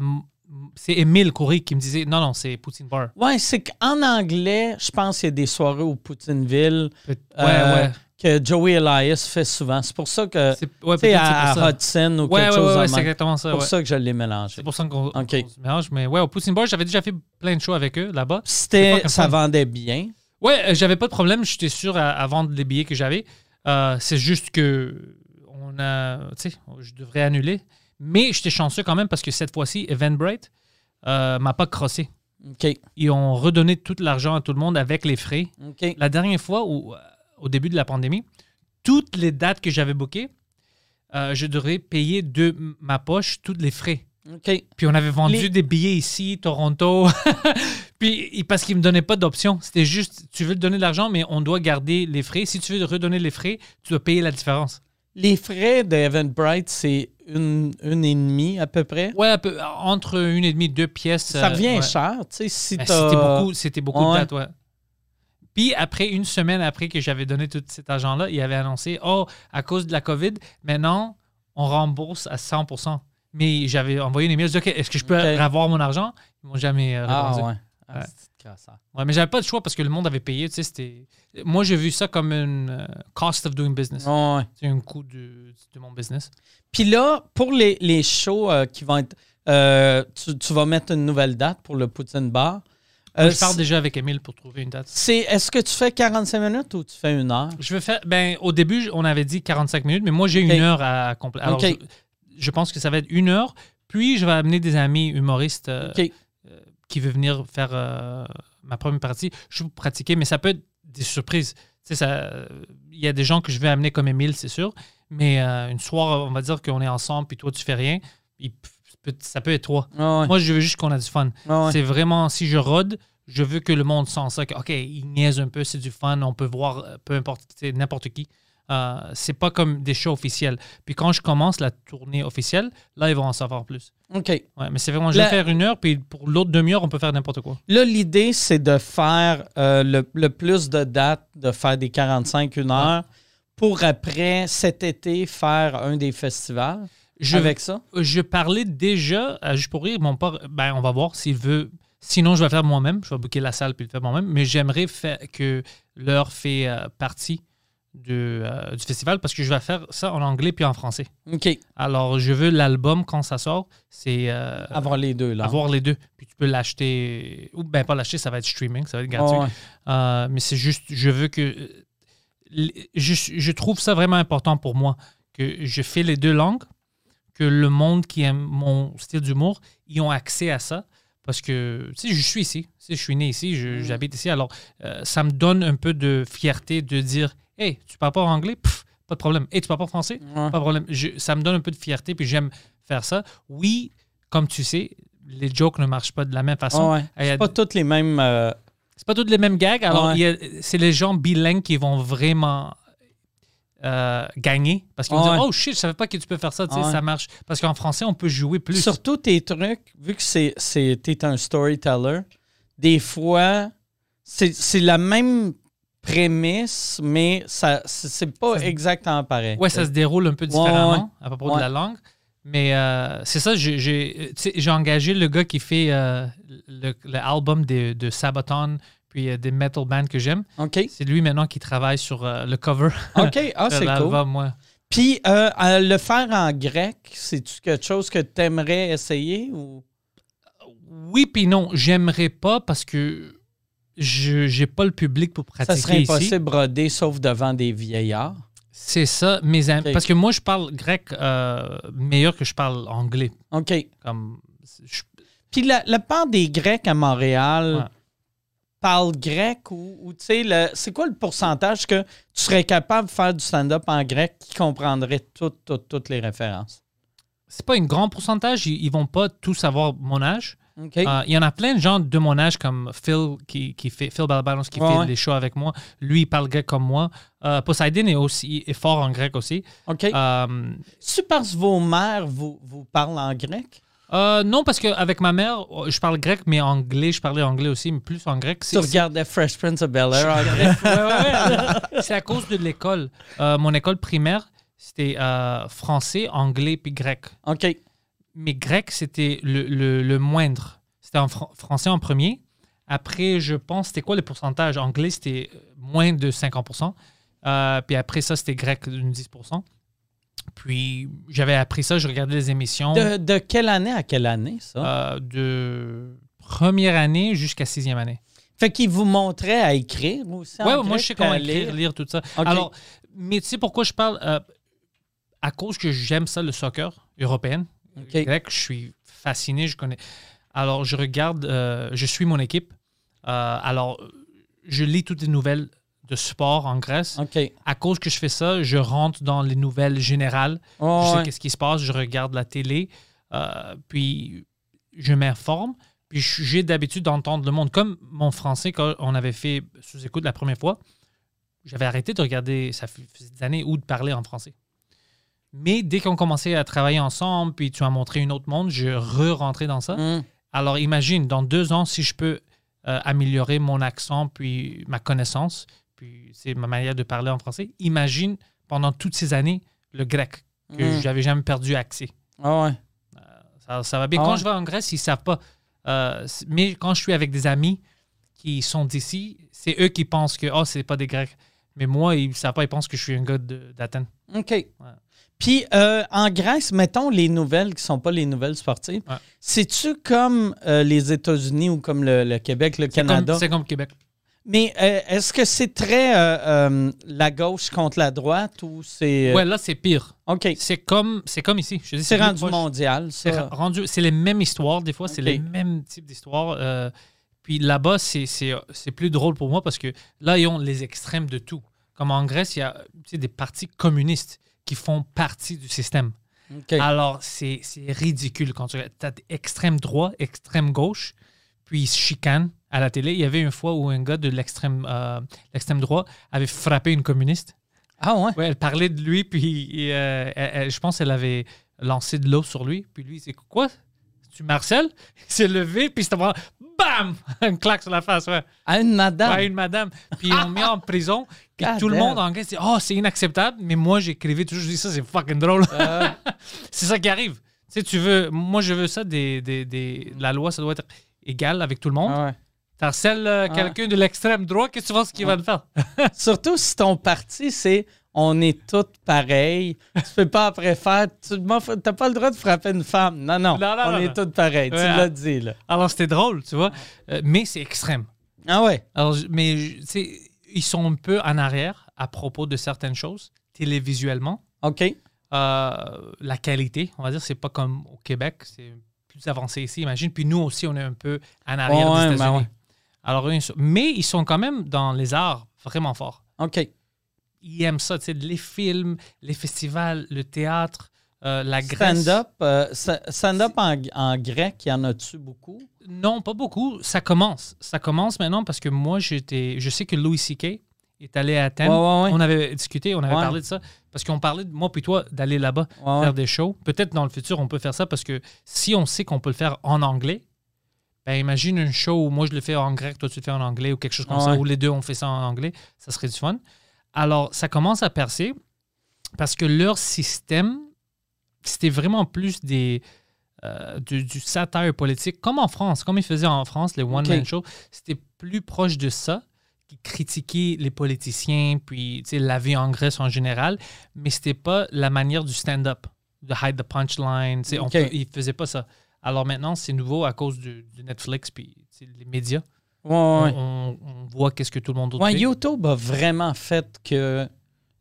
[SPEAKER 2] C'est Émile Coury qui me disait non, non, c'est Poutine Bar.
[SPEAKER 1] Ouais, c'est qu'en anglais, je pense qu'il y a des soirées au Poutineville euh,
[SPEAKER 2] ouais, ouais.
[SPEAKER 1] Que Joey Elias fait souvent. C'est pour ça que,
[SPEAKER 2] C'est ouais, peut-être
[SPEAKER 1] à, à. Hudson ou
[SPEAKER 2] Ouais,
[SPEAKER 1] quelque
[SPEAKER 2] ouais,
[SPEAKER 1] chose
[SPEAKER 2] ouais, c'est exactement ça.
[SPEAKER 1] C'est pour ça que je l'ai mélangé.
[SPEAKER 2] C'est pour ça qu'on
[SPEAKER 1] Ok.
[SPEAKER 2] qu'on se mélange. Mais ouais, au Poutine Bar, j'avais déjà fait plein de shows avec eux là-bas.
[SPEAKER 1] C'était, ça vendait bien.
[SPEAKER 2] Ouais, euh, j'avais pas de problème. J'étais sûr à, à vendre les billets que j'avais. Euh, c'est juste que on a, tu sais, je devrais annuler. Mais j'étais chanceux quand même parce que cette fois-ci, Eventbrite euh, m'a pas crossé.
[SPEAKER 1] OK,
[SPEAKER 2] Ils ont redonné tout l'argent à tout le monde avec les frais.
[SPEAKER 1] OK.
[SPEAKER 2] La dernière fois, où, au début de la pandémie, toutes les dates que j'avais bookées, euh, je devrais payer de ma poche tous les frais. Puis on avait vendu
[SPEAKER 1] Les-
[SPEAKER 2] des billets ici, Toronto. Puis parce qu'il me donnait pas d'option. C'était juste, tu veux donner de l'argent, mais on doit garder les frais. Si tu veux redonner les frais, tu dois payer la différence.
[SPEAKER 1] Les frais de Eventbrite, c'est une, une et demie à peu près?
[SPEAKER 2] Ouais, peu, entre une et demie, deux pièces.
[SPEAKER 1] Ça
[SPEAKER 2] euh,
[SPEAKER 1] revient
[SPEAKER 2] ouais.
[SPEAKER 1] cher, tu sais, si
[SPEAKER 2] Ben, C'était beaucoup, c'était beaucoup
[SPEAKER 1] Ouais.
[SPEAKER 2] de dates, ouais. Puis après, une semaine après que j'avais donné tout cet argent-là, il avait annoncé Oh, à cause de la COVID, maintenant, on rembourse à 100% Mais j'avais envoyé une email, je disais, OK, est-ce que je peux avoir mon argent Ils m'ont jamais euh,
[SPEAKER 1] Ah
[SPEAKER 2] répondu.
[SPEAKER 1] ouais. Ah,
[SPEAKER 2] Ouais.
[SPEAKER 1] c'est crasseur.
[SPEAKER 2] Ouais, mais j'avais pas de choix parce que le monde avait payé. Tu sais, c'était... Moi, j'ai vu ça comme une euh, cost of doing business.
[SPEAKER 1] Ouais, ouais.
[SPEAKER 2] C'est un coût de, de mon business.
[SPEAKER 1] Puis là, pour les, les shows euh, qui vont être. euh, tu, tu vas mettre une nouvelle date pour le Poutine Bar. Euh,
[SPEAKER 2] je parle
[SPEAKER 1] c'est-
[SPEAKER 2] déjà avec Emile pour trouver une date.
[SPEAKER 1] c'est Est-ce que tu fais 45 minutes ou tu fais une heure?
[SPEAKER 2] Je vais faire. Ben, au début, on avait dit 45 minutes, mais moi, j'ai une heure à compléter. Alors,
[SPEAKER 1] Ok.
[SPEAKER 2] je, je pense que ça va être une heure. Puis, je vais amener des amis humoristes euh,
[SPEAKER 1] OK.
[SPEAKER 2] qui veulent venir faire euh, ma première partie. Je vais pratiquer, mais ça peut être des surprises. Tu sais, il y a des gens que je vais amener comme Emile, c'est sûr. Mais euh, une soirée, on va dire qu'on est ensemble, puis toi, tu fais rien. Peut- ça peut être trois.
[SPEAKER 1] Ah ouais.
[SPEAKER 2] Moi, je veux juste qu'on a du fun.
[SPEAKER 1] Ah ouais.
[SPEAKER 2] C'est vraiment, si je rôde, je veux que le monde sent ça, que, OK, il niaise un peu, c'est du fun, on peut voir euh, peu importe, c'est n'importe qui. Euh, c'est pas comme des shows officiels. Puis quand je commence la tournée officielle, là, ils vont en savoir plus.
[SPEAKER 1] OK.
[SPEAKER 2] Ouais, mais c'est vraiment, je
[SPEAKER 1] La-
[SPEAKER 2] vais faire une heure, puis pour l'autre demi-heure, on peut faire n'importe quoi.
[SPEAKER 1] Là, l'idée, c'est de faire euh, le, le plus de dates, de faire des 45 une heure, pour après, cet été, faire un des festivals
[SPEAKER 2] Je,
[SPEAKER 1] avec ça?
[SPEAKER 2] je parlais déjà, à juste pour rire, mon père, ben, on va voir s'il veut. Sinon, je vais le faire moi-même. Je vais booker la salle puis le faire moi-même. Mais j'aimerais faire que l'heure fait euh, partie de, euh, du festival parce que je vais faire ça en anglais puis en français.
[SPEAKER 1] OK.
[SPEAKER 2] Alors, je veux l'album quand ça sort, c'est euh,
[SPEAKER 1] Avoir les deux, là.
[SPEAKER 2] avoir les deux. Puis tu peux l'acheter, ou ben pas l'acheter, ça va être streaming, ça va être gratuit.
[SPEAKER 1] Ouais.
[SPEAKER 2] Euh, mais c'est juste, je veux que. euh, Je, je trouve ça vraiment important pour moi que je fais les deux langues, que le monde qui aime mon style d'humour, ils ont accès à ça. Parce que, tu sais, je suis ici. Je suis né ici, je- j'habite ici. Alors, euh, ça me donne un peu de fierté de dire Hey, tu parles pas anglais? Pff, Pas de problème. Hey, tu parles pas français?
[SPEAKER 1] Ouais.
[SPEAKER 2] Pas de problème. Je- ça me donne un peu de fierté, puis j'aime faire ça. Oui, comme tu sais, les jokes ne marchent pas de la même façon.
[SPEAKER 1] Ouais. C'est pas toutes les mêmes. euh,
[SPEAKER 2] c'est pas toutes les mêmes gags. Alors,
[SPEAKER 1] Ouais.
[SPEAKER 2] c'est les gens bilingues qui vont vraiment euh, gagner. Parce qu'ils vont
[SPEAKER 1] Ouais.
[SPEAKER 2] dire Oh shit, je savais pas que tu peux faire ça. Tu sais,
[SPEAKER 1] Ouais.
[SPEAKER 2] Ça marche. Parce qu'en français, on peut jouer plus.
[SPEAKER 1] Surtout tes trucs, vu que c'est, c'est, t'es un storyteller, des fois, c'est, c'est la même prémisse, mais ça, c'est, pas
[SPEAKER 2] Ça
[SPEAKER 1] exactement pareil.
[SPEAKER 2] Ouais, ça se déroule un peu différemment
[SPEAKER 1] ouais.
[SPEAKER 2] à propos de la langue. Mais euh, c'est ça, j'ai, j'ai engagé le gars qui fait euh, le- l'album de, de Sabaton, puis euh, des metal bands que j'aime.
[SPEAKER 1] OK.
[SPEAKER 2] C'est lui maintenant qui travaille sur euh, le cover
[SPEAKER 1] OK. Ah,
[SPEAKER 2] de
[SPEAKER 1] c'est cool.
[SPEAKER 2] l'album. ouais.
[SPEAKER 1] Puis, euh, le faire en grec, c'est-tu quelque chose que tu aimerais essayer ou?
[SPEAKER 2] Oui, puis non, j'aimerais pas parce que je j'ai pas le public pour
[SPEAKER 1] Ça
[SPEAKER 2] pratiquer
[SPEAKER 1] serait
[SPEAKER 2] ici.
[SPEAKER 1] impossible de broder sauf devant des vieillards.
[SPEAKER 2] C'est ça, mes amis. Parce que moi, je parle grec euh, meilleur que je parle anglais.
[SPEAKER 1] OK.
[SPEAKER 2] Comme, je-
[SPEAKER 1] Puis la, la part des Grecs à Montréal
[SPEAKER 2] Ouais.
[SPEAKER 1] Parlent grec ou, ou tu sais, c'est quoi le pourcentage que tu serais capable de faire du stand-up en grec qui comprendrait toutes, toutes, toutes les références?
[SPEAKER 2] c'est pas un grand pourcentage. Ils, ils vont pas tous avoir mon âge. Euh, Il y en a plein de gens de mon âge comme Phil qui, qui fait Phil qui
[SPEAKER 1] Ouais,
[SPEAKER 2] fait
[SPEAKER 1] ouais.
[SPEAKER 2] des shows avec moi. Lui, il parle grec comme moi. Euh, Poseidon est aussi est fort en grec aussi.
[SPEAKER 1] OK.
[SPEAKER 2] Euh,
[SPEAKER 1] que vos mères vous, vous parlent en grec?
[SPEAKER 2] Euh, non, parce qu'avec ma mère, je parle grec, mais anglais, je parlais anglais aussi, mais plus en grec.
[SPEAKER 1] Tu regardais Fresh Prince of Bel-Air en grec?
[SPEAKER 2] Ouais, ouais. C'est à cause de l'école. Euh, mon école primaire, c'était euh, français, anglais puis grec.
[SPEAKER 1] OK.
[SPEAKER 2] Mais grec, c'était le, le- le moindre. C'était en fran- français en premier. Après, je pense, c'était quoi le pourcentage? Anglais, c'était moins de 50 Euh, Puis après ça, c'était grec de 10 Puis j'avais appris ça, je regardais les émissions
[SPEAKER 1] De, de quelle année à quelle année, ça?
[SPEAKER 2] euh, de première année jusqu'à sixième année.
[SPEAKER 1] Fait qu'ils vous montraient à écrire aussi en
[SPEAKER 2] Ouais, moi, je sais comment écrire,
[SPEAKER 1] lire?
[SPEAKER 2] lire, tout ça. Alors, mais tu sais pourquoi je parle euh, À cause que j'aime ça, le soccer européen. Grec, je suis fasciné, je connais. Alors, je regarde, euh, je suis mon équipe. Alors, je lis toutes les nouvelles de sport en Grèce.
[SPEAKER 1] OK.
[SPEAKER 2] À cause que je fais ça, je rentre dans les nouvelles générales. Je sais
[SPEAKER 1] ouais.
[SPEAKER 2] qu'est-ce qui se passe, je regarde la télé, euh, puis je m'informe. Puis j'ai d'habitude d'entendre le monde. Comme mon français, quand on avait fait sous-écoute la première fois, j'avais arrêté de regarder, ça fait des années, ou de parler en français. Mais dès qu'on commençait à travailler ensemble, puis tu m'as montré un autre monde, je re-rentrais dans ça.
[SPEAKER 1] Hum.
[SPEAKER 2] Alors imagine, dans deux ans, si je peux euh, améliorer mon accent, puis ma connaissance, puis c'est ma manière de parler en français, imagine pendant toutes ces années le grec, que
[SPEAKER 1] Mm.
[SPEAKER 2] j'avais jamais perdu accès.
[SPEAKER 1] Ah ouais.
[SPEAKER 2] Ça, ça va bien.
[SPEAKER 1] Ah
[SPEAKER 2] quand
[SPEAKER 1] ouais?
[SPEAKER 2] je vais en Grèce, ils savent pas. Euh, mais quand je suis avec des amis qui sont d'ici, c'est eux qui pensent que oh, c'est pas des Grecs. Mais moi, ils savent pas, ils pensent que je suis un gars d'Athènes.
[SPEAKER 1] OK. Puis euh, en Grèce, mettons les nouvelles qui sont pas les nouvelles sportives.
[SPEAKER 2] Ouais.
[SPEAKER 1] C'est-tu comme euh, les États-Unis ou comme le, le Québec, le
[SPEAKER 2] C'est
[SPEAKER 1] Canada?
[SPEAKER 2] comme- C'est comme Québec.
[SPEAKER 1] Mais euh, est-ce que c'est très euh, euh, la gauche contre la droite ou c'est.
[SPEAKER 2] Ouais, là, c'est pire.
[SPEAKER 1] OK.
[SPEAKER 2] C'est comme, c'est comme ici. Je te dis,
[SPEAKER 1] C'est rendu
[SPEAKER 2] proche.
[SPEAKER 1] mondial,
[SPEAKER 2] C'est
[SPEAKER 1] ça.
[SPEAKER 2] rendu, c'est les mêmes histoires, des fois, c'est les mêmes types d'histoires. puis là-bas, c'est, c'est, c'est plus drôle pour moi parce que là, ils ont les extrêmes de tout. Comme en Grèce, il y a des partis communistes qui font partie du système. Alors, c'est, c'est ridicule quand tu as extrême droit, extrême gauche, puis ils se chicanent à la télé. Il y avait une fois où un gars de l'extrême, euh, l'extrême droit avait frappé une communiste.
[SPEAKER 1] Ah ouais?
[SPEAKER 2] Ouais, elle parlait de lui, puis euh, elle- elle- je pense qu'elle avait lancé de l'eau sur lui. Puis lui, c'est quoi? Tu Marcel? Il s'est levé, puis c'était vraiment bam! Une claque sur la face, ouais.
[SPEAKER 1] À une madame.
[SPEAKER 2] Ouais, une madame. Puis ils l'ont mis en prison. Puis
[SPEAKER 1] God
[SPEAKER 2] tout le monde en dit Oh, c'est inacceptable. Mais moi, j'écrivais toujours, je dis ça, c'est fucking drôle.
[SPEAKER 1] Euh,
[SPEAKER 2] c'est ça qui arrive. Tu sais, tu veux, moi, je veux ça, des, des, des- la loi, ça doit être égal avec tout le monde.
[SPEAKER 1] ah ouais.
[SPEAKER 2] T'harcèles euh,
[SPEAKER 1] Ah.
[SPEAKER 2] quelqu'un de l'extrême droite, qu'est-ce que tu penses qu'il va le faire?
[SPEAKER 1] Surtout si ton parti, c'est on est tous pareils. tu peux pas après faire. Tu n'as pas le droit de frapper une femme. Non, non.
[SPEAKER 2] Non, non,
[SPEAKER 1] on
[SPEAKER 2] non,
[SPEAKER 1] est pareils.
[SPEAKER 2] Ouais,
[SPEAKER 1] tu l'as dit, là.
[SPEAKER 2] Alors, c'était drôle, tu vois. Euh, mais c'est extrême.
[SPEAKER 1] Ah ouais.
[SPEAKER 2] Alors, mais tu sais, ils sont un peu en arrière à propos de certaines choses, télévisuellement.
[SPEAKER 1] OK.
[SPEAKER 2] Euh, la qualité, on va dire, c'est pas comme au Québec, c'est plus avancé ici, imagine. Puis nous aussi, on est un peu en arrière
[SPEAKER 1] Ouais,
[SPEAKER 2] des
[SPEAKER 1] ben
[SPEAKER 2] États-Unis.
[SPEAKER 1] ouais.
[SPEAKER 2] Alors, mais ils sont quand même dans les arts vraiment forts.
[SPEAKER 1] OK.
[SPEAKER 2] Ils aiment ça, tu sais, les films, les festivals, le théâtre, euh, la Grèce.
[SPEAKER 1] Stand-up euh, stand-up en, en grec, y en a-tu beaucoup?
[SPEAKER 2] Non, pas beaucoup. Ça commence. Ça commence maintenant parce que moi, j'étais, je sais que Louis C.K. est allé à Athènes.
[SPEAKER 1] Ouais, ouais, ouais.
[SPEAKER 2] On avait discuté, on avait parlé de ça. Parce qu'on parlait, de moi puis toi, d'aller là-bas faire des shows. Peut-être dans le futur, on peut faire ça parce que si on sait qu'on peut le faire en anglais, ben imagine un show où moi je le fais en grec, toi tu le fais en anglais ou quelque chose comme
[SPEAKER 1] Ouais.
[SPEAKER 2] ça, où les deux on fait ça en anglais, ça serait du fun. Alors, ça commence à percer parce que leur système, c'était vraiment plus des, euh, du, du satire politique, comme en France, comme ils faisaient en France, les one-man shows, c'était plus proche de ça, qui critiquaient les politiciens, puis la vie en Grèce en général, mais c'était pas la manière du stand-up, de hide the punchline, sais, on ils faisaient pas ça. Alors maintenant, c'est nouveau à cause du, du Netflix, puis les médias.
[SPEAKER 1] Ouais, ouais.
[SPEAKER 2] On, on voit qu'est-ce que tout le monde
[SPEAKER 1] Ouais,
[SPEAKER 2] fait.
[SPEAKER 1] YouTube a vraiment fait que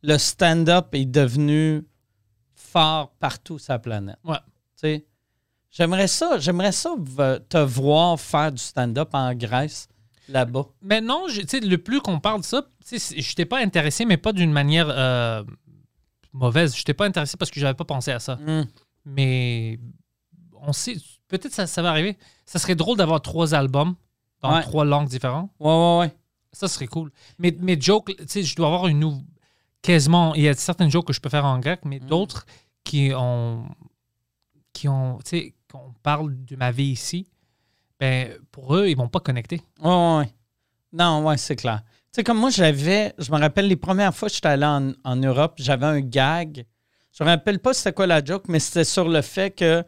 [SPEAKER 1] le stand-up est devenu fort partout sur la planète.
[SPEAKER 2] Ouais.
[SPEAKER 1] Tu sais, J'aimerais ça, j'aimerais ça te voir faire du stand-up en Grèce, là-bas.
[SPEAKER 2] Mais non, je- tu sais, le plus qu'on parle de ça, tu sais, je n'étais pas intéressé, mais pas d'une manière euh, mauvaise. Je n'étais pas intéressé parce que j'avais pas pensé à ça.
[SPEAKER 1] Hmm.
[SPEAKER 2] Mais on sait, peut-être ça, ça va arriver. Ça serait drôle d'avoir trois albums dans
[SPEAKER 1] Ouais.
[SPEAKER 2] trois langues différentes.
[SPEAKER 1] Ouais, ouais, ouais.
[SPEAKER 2] Ça serait cool. Mais mes jokes, tu sais, je dois avoir une nouvelle. Quasiment, il y a certaines jokes que je peux faire en grec, mais
[SPEAKER 1] Mm.
[SPEAKER 2] d'autres qui ont. qui ont. Tu sais, qu'on parle de ma vie ici, ben, pour eux, ils vont pas connecter.
[SPEAKER 1] Ouais, ouais, ouais. Non, ouais, c'est clair. Tu sais, comme moi, j'avais, je me rappelle les premières fois que j'étais allé en, en Europe, j'avais un gag. Je me rappelle pas c'était quoi la joke, mais c'était sur le fait que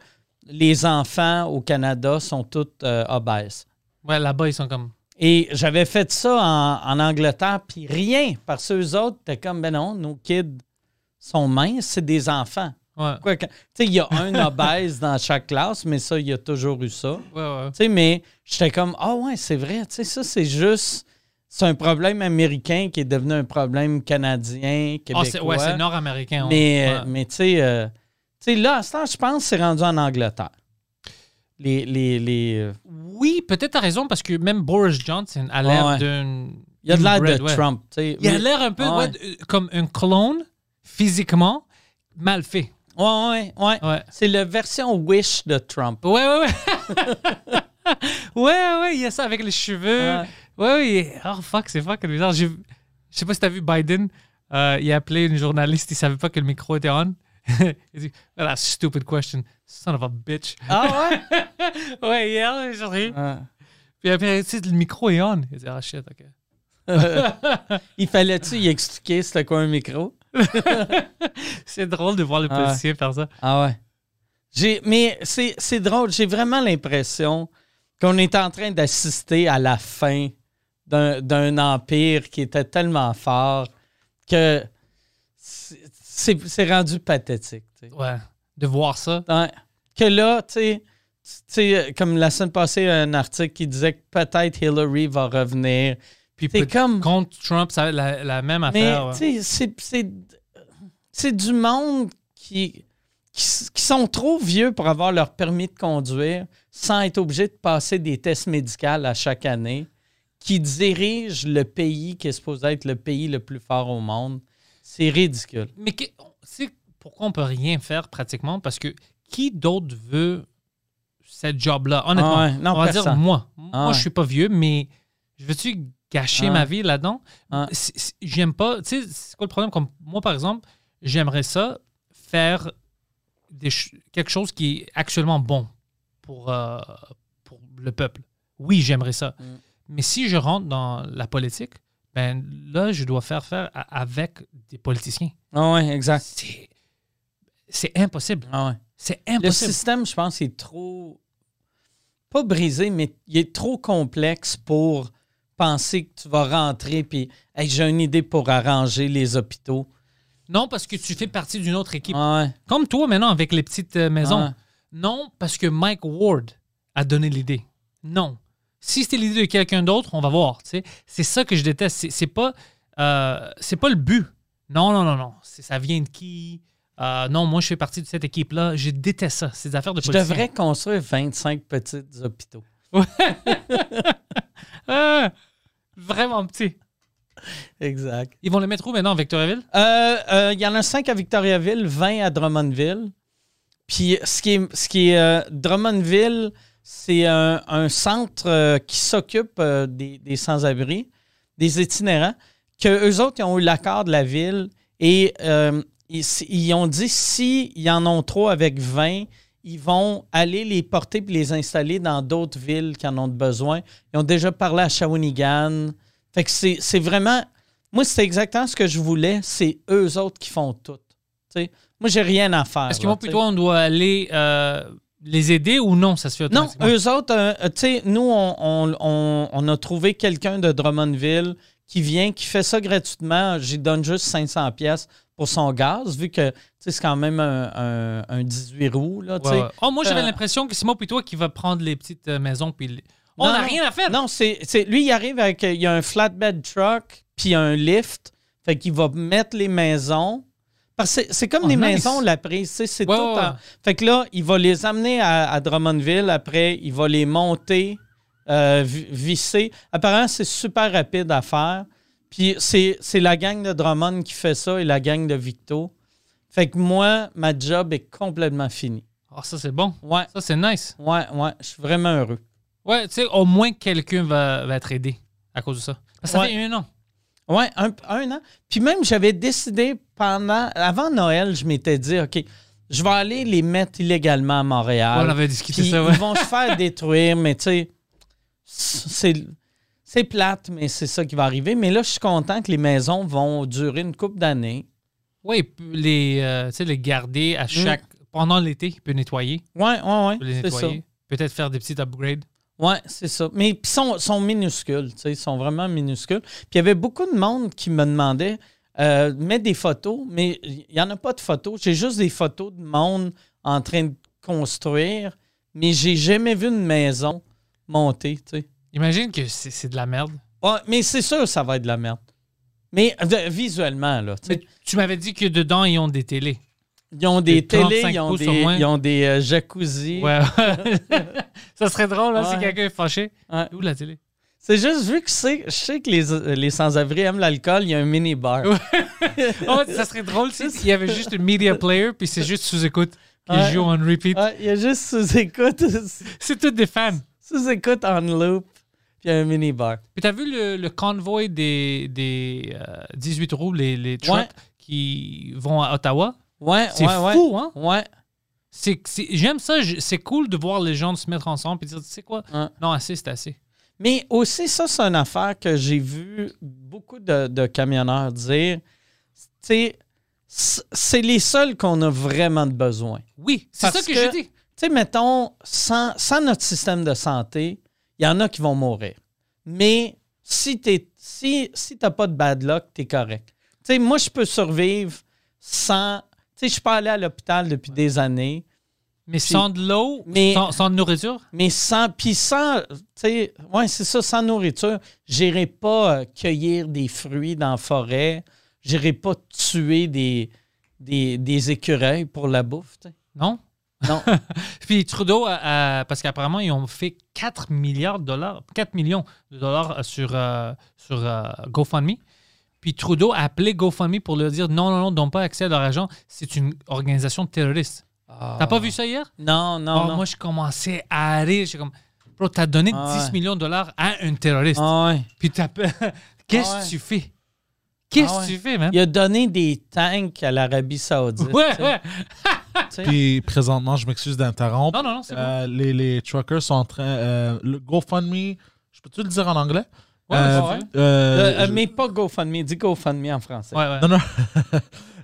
[SPEAKER 1] les enfants au Canada sont tous euh, obèses.
[SPEAKER 2] Ouais, là-bas, ils sont comme.
[SPEAKER 1] Et j'avais fait ça en, en Angleterre, puis rien, parce que eux autres, t'es comme, ben non, nos kids sont minces, c'est des enfants.
[SPEAKER 2] Ouais,
[SPEAKER 1] Tu sais, il y a un obèse dans chaque classe, mais ça, il y a toujours eu ça.
[SPEAKER 2] ouais, ouais.
[SPEAKER 1] Tu sais, mais j'étais comme, ah ouais, c'est vrai, tu sais, ça, c'est juste, c'est un problème américain qui est devenu un problème canadien,
[SPEAKER 2] Ah,
[SPEAKER 1] québécois.
[SPEAKER 2] c'est, ouais, c'est nord-américain. on-
[SPEAKER 1] mais, euh,
[SPEAKER 2] ouais.
[SPEAKER 1] mais tu sais, euh, sais, là, à ce temps, je pense que c'est rendu en Angleterre. Les, les, les, euh,
[SPEAKER 2] Oui, peut-être t'as raison, parce que même Boris Johnson a l'air
[SPEAKER 1] Ouais.
[SPEAKER 2] d'un.
[SPEAKER 1] Il a de l'air de
[SPEAKER 2] ouais.
[SPEAKER 1] Trump.
[SPEAKER 2] Il a l'air un peu
[SPEAKER 1] Ouais.
[SPEAKER 2] comme un clone, physiquement, mal fait.
[SPEAKER 1] Ouais, ouais, ouais. C'est la version Wish de Trump.
[SPEAKER 2] Ouais, ouais, ouais. ouais, ouais, il y a ça avec les cheveux.
[SPEAKER 1] Ouais.
[SPEAKER 2] Ouais. Oh, fuck, c'est fucking bizarre. Je sais pas si t'as vu Biden. euh, il a appelé une journaliste, il savait pas que le micro était on. a stupid question. Son of a bitch.
[SPEAKER 1] Ah ouais?
[SPEAKER 2] ouais, hier, j'ai ri.
[SPEAKER 1] Ouais.
[SPEAKER 2] Puis après, tu sais, le micro est on. Il dit, ah shit, ok.
[SPEAKER 1] Il fallait-tu y expliquer c'était quoi un micro?
[SPEAKER 2] C'est drôle de voir le
[SPEAKER 1] Ah.
[SPEAKER 2] policier faire ça.
[SPEAKER 1] Ah ouais. J'ai, mais c'est, c'est drôle. J'ai vraiment l'impression qu'on est en train d'assister à la fin d'un, d'un empire qui était tellement fort que c'est, rendu pathétique. tu sais.
[SPEAKER 2] Ouais. De voir ça.
[SPEAKER 1] Ouais. Que là, tu sais, comme la semaine passée, un article qui disait que peut-être Hillary va revenir.
[SPEAKER 2] Puis
[SPEAKER 1] comme.
[SPEAKER 2] contre Trump, ça la, la même
[SPEAKER 1] Mais
[SPEAKER 2] affaire. ouais.
[SPEAKER 1] tu sais, c'est- c'est c'est du monde qui, qui, qui sont trop vieux pour avoir leur permis de conduire sans être obligés de passer des tests médicaux à chaque année, qui dirigent le pays qui est supposé être le pays le plus fort au monde. C'est ridicule.
[SPEAKER 2] Mais c'est pourquoi on peut rien faire pratiquement? Parce que qui d'autre veut cette job-là? Honnêtement,
[SPEAKER 1] Ah ouais, non,
[SPEAKER 2] on va dire moi.
[SPEAKER 1] Ah
[SPEAKER 2] moi,
[SPEAKER 1] ouais.
[SPEAKER 2] je suis pas vieux, mais je veux-tu gâcher
[SPEAKER 1] Ah.
[SPEAKER 2] ma vie là-dedans?
[SPEAKER 1] Ah.
[SPEAKER 2] C'est- c'est- J'aime pas. Tu sais, c'est quoi le problème? Comme moi, par exemple, j'aimerais ça faire des quelque chose qui est actuellement bon pour, euh, pour le peuple. Oui, j'aimerais ça.
[SPEAKER 1] Mm.
[SPEAKER 2] Mais si je rentre dans la politique, ben là, je dois faire faire avec des politiciens.
[SPEAKER 1] Ah ouais, exact.
[SPEAKER 2] C'est impossible.
[SPEAKER 1] Ah ouais.
[SPEAKER 2] C'est
[SPEAKER 1] Le
[SPEAKER 2] impossible.
[SPEAKER 1] système, je pense, est trop. Pas brisé, mais il est trop complexe pour penser que tu vas rentrer puis Hey, j'ai une idée pour arranger les hôpitaux.
[SPEAKER 2] Non, parce que tu fais partie d'une autre équipe.
[SPEAKER 1] Ah ouais.
[SPEAKER 2] Comme toi maintenant avec les petites euh, maisons.
[SPEAKER 1] Ah.
[SPEAKER 2] Non, parce que Mike Ward a donné l'idée. Non. Si c'était l'idée de quelqu'un d'autre, on va voir. C'est ça que je déteste. C'est, pas, euh, c'est pas le but. Non, non, non, non. Ça vient de qui? Euh, non, moi, je fais partie de cette équipe-là. Je déteste ça. Des affaires de
[SPEAKER 1] Je devrais construire 25 petits hôpitaux.
[SPEAKER 2] Ah, vraiment petit.
[SPEAKER 1] Exact.
[SPEAKER 2] Ils vont le mettre où maintenant, Victoriaville?
[SPEAKER 1] Euh, euh, Il y en a 5 à Victoriaville, 20 à Drummondville. Puis ce qui est, ce qui est Drummondville, c'est un, un centre euh, qui s'occupe euh, des, des sans-abri, des itinérants, que eux autres ils ont eu l'accord de la ville et euh, ils, ils ont dit s'ils en ont trop avec 20, ils vont aller les porter puis les installer dans d'autres villes qui en ont besoin. Ils ont déjà parlé à Shawinigan. Fait que c'est vraiment. Moi, c'est exactement ce que je voulais. C'est eux autres qui font tout. Tu sais, moi, j'ai rien à faire.
[SPEAKER 2] Est-ce que moi, plutôt, on doit aller euh, les aider ou non? Ça se fait
[SPEAKER 1] Non, eux autres, euh, tu sais, nous, on, on- on- on a trouvé quelqu'un de Drummondville qui vient, qui fait ça gratuitement. J'y donne juste 500 pièces pour son gaz, vu que tu sais, c'est quand même un, un- un 18 roues. Là,
[SPEAKER 2] Ouais. Oh, moi, j'avais
[SPEAKER 1] Euh,
[SPEAKER 2] l'impression que c'est moi puis toi qui va prendre les petites euh, maisons. Puis On n'a rien à faire.
[SPEAKER 1] Non, c'est, c'est- lui, il arrive avec. Il y a un flatbed truck, puis un lift. Fait qu'il va mettre les maisons. Parce que c'est, comme
[SPEAKER 2] Oh,
[SPEAKER 1] des
[SPEAKER 2] nice.
[SPEAKER 1] maisons, la prise. C'est tout en-. Fait que là, il va les amener à, à Drummondville. Après, il va les monter, euh, vi- visser. Apparemment, c'est super rapide à faire. Puis c'est, la gang de Drummond qui fait ça et la gang de Victo. Fait que moi, ma job est complètement finie.
[SPEAKER 2] Oh, ça, c'est bon.
[SPEAKER 1] Ouais,
[SPEAKER 2] Ça, c'est nice.
[SPEAKER 1] ouais, ouais. Je suis vraiment heureux.
[SPEAKER 2] Ouais, tu sais, au moins quelqu'un va, va être aidé à cause de ça. Ça
[SPEAKER 1] Ouais.
[SPEAKER 2] fait un an.
[SPEAKER 1] Oui, un, un an. Puis même, j'avais décidé pendant. Avant Noël, je m'étais dit, OK, je vais aller les mettre illégalement à Montréal.
[SPEAKER 2] on avait discuté ça, ouais.
[SPEAKER 1] Ils vont se faire détruire, mais tu sais, c'est. C'est plate, mais c'est ça qui va arriver. Mais là, je suis content que les maisons vont durer une couple d'années.
[SPEAKER 2] Oui, les, euh, tu sais, les garder à chaque. Pendant l'été, il peut nettoyer.
[SPEAKER 1] C'est ça.
[SPEAKER 2] nettoyer. Peut-être faire des petits upgrades.
[SPEAKER 1] Ouais, c'est ça. Mais ils sont, sont minuscules, tu sais, ils sont vraiment minuscules. Puis il y avait beaucoup de monde qui me demandait euh, mets des photos, mais il n'y en a pas de photos. J'ai juste des photos de monde en train de construire, mais j'ai jamais vu une maison sais.
[SPEAKER 2] Imagine que c'est de la merde.
[SPEAKER 1] Ouais, mais c'est sûr que ça va être de la merde. Mais euh, visuellement, là,
[SPEAKER 2] Mais tu m'avais dit que dedans, ils ont des télés.
[SPEAKER 1] Ils ont des
[SPEAKER 2] des 35
[SPEAKER 1] télés, ils ont des,
[SPEAKER 2] au moins.
[SPEAKER 1] ils ont des euh, jacuzzi.
[SPEAKER 2] Ouais. ça serait drôle, là, si
[SPEAKER 1] Ouais.
[SPEAKER 2] quelqu'un est fâché. Où la télé?
[SPEAKER 1] C'est juste vu que c'est- je sais que les, les sans-abri aiment l'alcool, il y a un mini-bar.
[SPEAKER 2] Oh, ça serait drôle si- s'il y avait juste un media player, puis c'est juste sous-écoute qui joue en repeat.
[SPEAKER 1] Il y a juste sous-écoute,
[SPEAKER 2] C'est tous des fans.
[SPEAKER 1] sous-écoute en loop, puis un mini-bar.
[SPEAKER 2] Puis t'as vu le, le convoy des, des euh, 18 roues, les, les trucks
[SPEAKER 1] Ouais.
[SPEAKER 2] qui vont à Ottawa?
[SPEAKER 1] Ouais,
[SPEAKER 2] C'est
[SPEAKER 1] ouais, ouais.
[SPEAKER 2] fou, hein?
[SPEAKER 1] Ouais.
[SPEAKER 2] C'est, c'est- j'aime ça. C'est cool de voir les gens se mettre ensemble et dire, tu sais quoi? Non, assez, c'est assez.
[SPEAKER 1] Mais aussi, ça, c'est une affaire que j'ai vu beaucoup de, de camionneurs dire. Tu sais, c'est les seuls qu'on a vraiment de besoin.
[SPEAKER 2] Oui, c'est
[SPEAKER 1] Parce
[SPEAKER 2] ça que,
[SPEAKER 1] que-
[SPEAKER 2] je dis.
[SPEAKER 1] Tu sais, mettons, sans, sans notre système de santé, il y en a qui vont mourir. Mais si tu si, si t'as pas de bad luck, t'es correct. Tu sais, moi, je peux survivre sans... Sais, je suis pas allé à l'hôpital depuis des années,
[SPEAKER 2] Mais sans de l'eau,
[SPEAKER 1] mais-
[SPEAKER 2] sans, sans de nourriture,
[SPEAKER 1] mais sans... Puis sans... Tu sais, ouais, c'est ça, sans nourriture, j'irai pas euh, cueillir des fruits dans la forêt, j'irai pas tuer des, des, des écureuils pour la bouffe, tu sais.
[SPEAKER 2] non?
[SPEAKER 1] Non.
[SPEAKER 2] Puis Trudeau, a- a- parce qu'apparemment, ils ont fait 4 milliards de dollars, 4 millions de dollars sur, euh, sur euh, GoFundMe. Puis Trudeau a appelé GoFundMe pour leur dire non, non, non, donne pas accès à leur argent. C'est une organisation terroriste. T'as pas vu ça hier?
[SPEAKER 1] Non, non,
[SPEAKER 2] Oh,
[SPEAKER 1] non.
[SPEAKER 2] Moi, je commençais à rire. J'ai comme, bro, t'as donné
[SPEAKER 1] Ah
[SPEAKER 2] 10
[SPEAKER 1] ouais.
[SPEAKER 2] millions de dollars à un terroriste.
[SPEAKER 1] Ah ouais.
[SPEAKER 2] Puis t'as Qu'est-ce
[SPEAKER 1] Ah ouais.
[SPEAKER 2] que tu fais? Qu'est-ce
[SPEAKER 1] Ah
[SPEAKER 2] que
[SPEAKER 1] ouais.
[SPEAKER 2] tu fais, man?
[SPEAKER 1] Il a donné des tanks à l'Arabie Saoudite.
[SPEAKER 2] Ouais,
[SPEAKER 1] tu sais.
[SPEAKER 2] ouais.
[SPEAKER 3] Puis présentement, je m'excuse d'interrompre.
[SPEAKER 2] Non, non, non, c'est bon.
[SPEAKER 3] Euh, les, les truckers sont en train. euh, le GoFundMe, je peux-tu le dire en anglais?
[SPEAKER 2] Ouais,
[SPEAKER 3] Euh, euh,
[SPEAKER 1] Euh,
[SPEAKER 3] je-
[SPEAKER 1] mais pas GoFundMe, dis GoFundMe en français.
[SPEAKER 2] Ouais, ouais.
[SPEAKER 3] Non, non.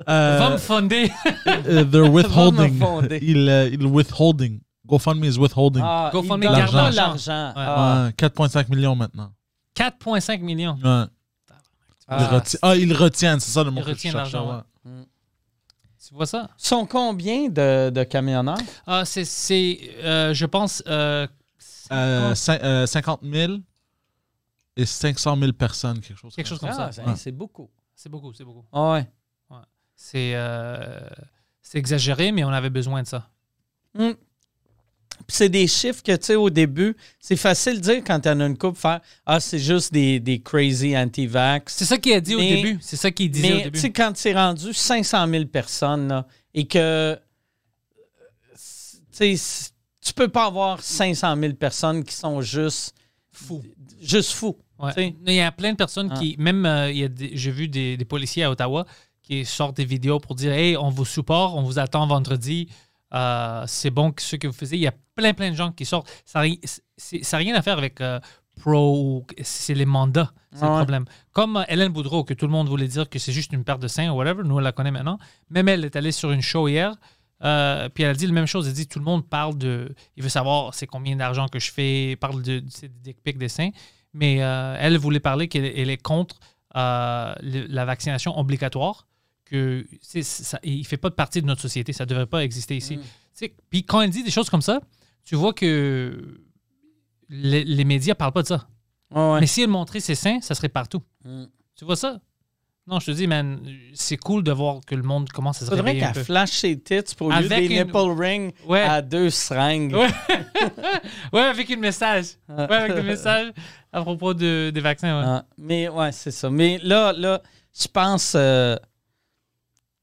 [SPEAKER 3] Euh,
[SPEAKER 2] Va me fonder.
[SPEAKER 3] euh, they're withholding.
[SPEAKER 1] Va me fonder.
[SPEAKER 3] il, euh, il withholding. GoFundMe is withholding.
[SPEAKER 1] Ah,
[SPEAKER 2] GoFundMe
[SPEAKER 3] garde
[SPEAKER 2] l'argent.
[SPEAKER 1] l'argent.
[SPEAKER 2] Ouais.
[SPEAKER 1] Ah.
[SPEAKER 3] Ouais, 4,5 millions maintenant.
[SPEAKER 2] 4,5 millions.
[SPEAKER 3] Ouais.
[SPEAKER 1] Ah.
[SPEAKER 3] Ils reti- ah, ils retiennent, c'est ça le mot
[SPEAKER 2] Ils
[SPEAKER 3] que je
[SPEAKER 2] retiennent l'argent,
[SPEAKER 3] ouais.
[SPEAKER 2] Tu vois ça?
[SPEAKER 1] sont combien de, de camionneurs?
[SPEAKER 2] Ah, c'est, c'est, euh, je pense, euh,
[SPEAKER 3] Euh, cin- euh, 50 000 et 500 000 personnes, quelque chose
[SPEAKER 2] quelque chose comme
[SPEAKER 1] Ah,
[SPEAKER 2] ça.
[SPEAKER 1] c'est
[SPEAKER 3] Ouais.
[SPEAKER 1] c'est beaucoup.
[SPEAKER 2] C'est beaucoup, c'est beaucoup.
[SPEAKER 1] Ah ouais.
[SPEAKER 2] C'est, euh, c'est exagéré, mais on avait besoin de ça.
[SPEAKER 1] Puis c'est des chiffres que, tu sais, au début, c'est facile de dire quand on a une coupe, faire Ah, c'est juste des, des crazy anti-vax.
[SPEAKER 2] C'est ça qu'il a dit au début. C'est ça qu'il disait au
[SPEAKER 1] Mais, tu
[SPEAKER 2] début.
[SPEAKER 1] sais, quand c'est rendu 500 000 personnes, là, et que, tu sais, tu peux pas avoir 500 000 personnes qui sont juste
[SPEAKER 2] Fou.
[SPEAKER 1] Juste.
[SPEAKER 2] Ouais.
[SPEAKER 1] sais.
[SPEAKER 2] Il y a plein de personnes
[SPEAKER 1] Ah.
[SPEAKER 2] qui, même euh, j'ai vu des, des policiers à Ottawa qui sortent des vidéos pour dire Hey, on vous supporte, on vous attend vendredi, euh, c'est bon ce que vous faisiez. Il y a plein, plein de gens qui sortent. Ça n'a rien à faire avec euh, pro, c'est les mandats, c'est
[SPEAKER 1] Ah
[SPEAKER 2] le problème. Comme euh, Hélène Boudreau, que tout le monde voulait dire que c'est juste une paire de seins ou whatever, nous on la connaît maintenant. Même elle est allée sur une show hier. Euh, puis elle a dit la même chose. Elle dit tout le monde parle de. Il veut savoir c'est combien d'argent que je fais, parle de, de, des dick pics, des seins. Mais euh, elle voulait parler qu'elle elle est contre euh, le- la vaccination obligatoire, que c'est- ça, il ne fait pas partie de notre société, ça ne devrait pas exister ici.
[SPEAKER 1] Mm.
[SPEAKER 2] Puis quand elle dit des choses comme ça, tu vois que les, les médias ne parlent pas de ça.
[SPEAKER 1] Ouais.
[SPEAKER 2] Mais si elle montrait ses seins, ça serait partout.
[SPEAKER 1] Mm.
[SPEAKER 2] Tu vois ça? Non, je te dis, man, c'est cool de voir que le monde commence à se
[SPEAKER 1] Faudrait
[SPEAKER 2] réveiller un
[SPEAKER 1] qu'elle flash ses tits pour lieu
[SPEAKER 2] Avec
[SPEAKER 1] des
[SPEAKER 2] une-
[SPEAKER 1] nipple rings
[SPEAKER 2] Ouais.
[SPEAKER 1] à deux seringues.
[SPEAKER 2] Ouais. ouais, avec un message. Ouais, avec des messages à propos de, des vaccins. ouais.
[SPEAKER 1] Ah, mais ouais, c'est ça. Mais là, là, je pense euh,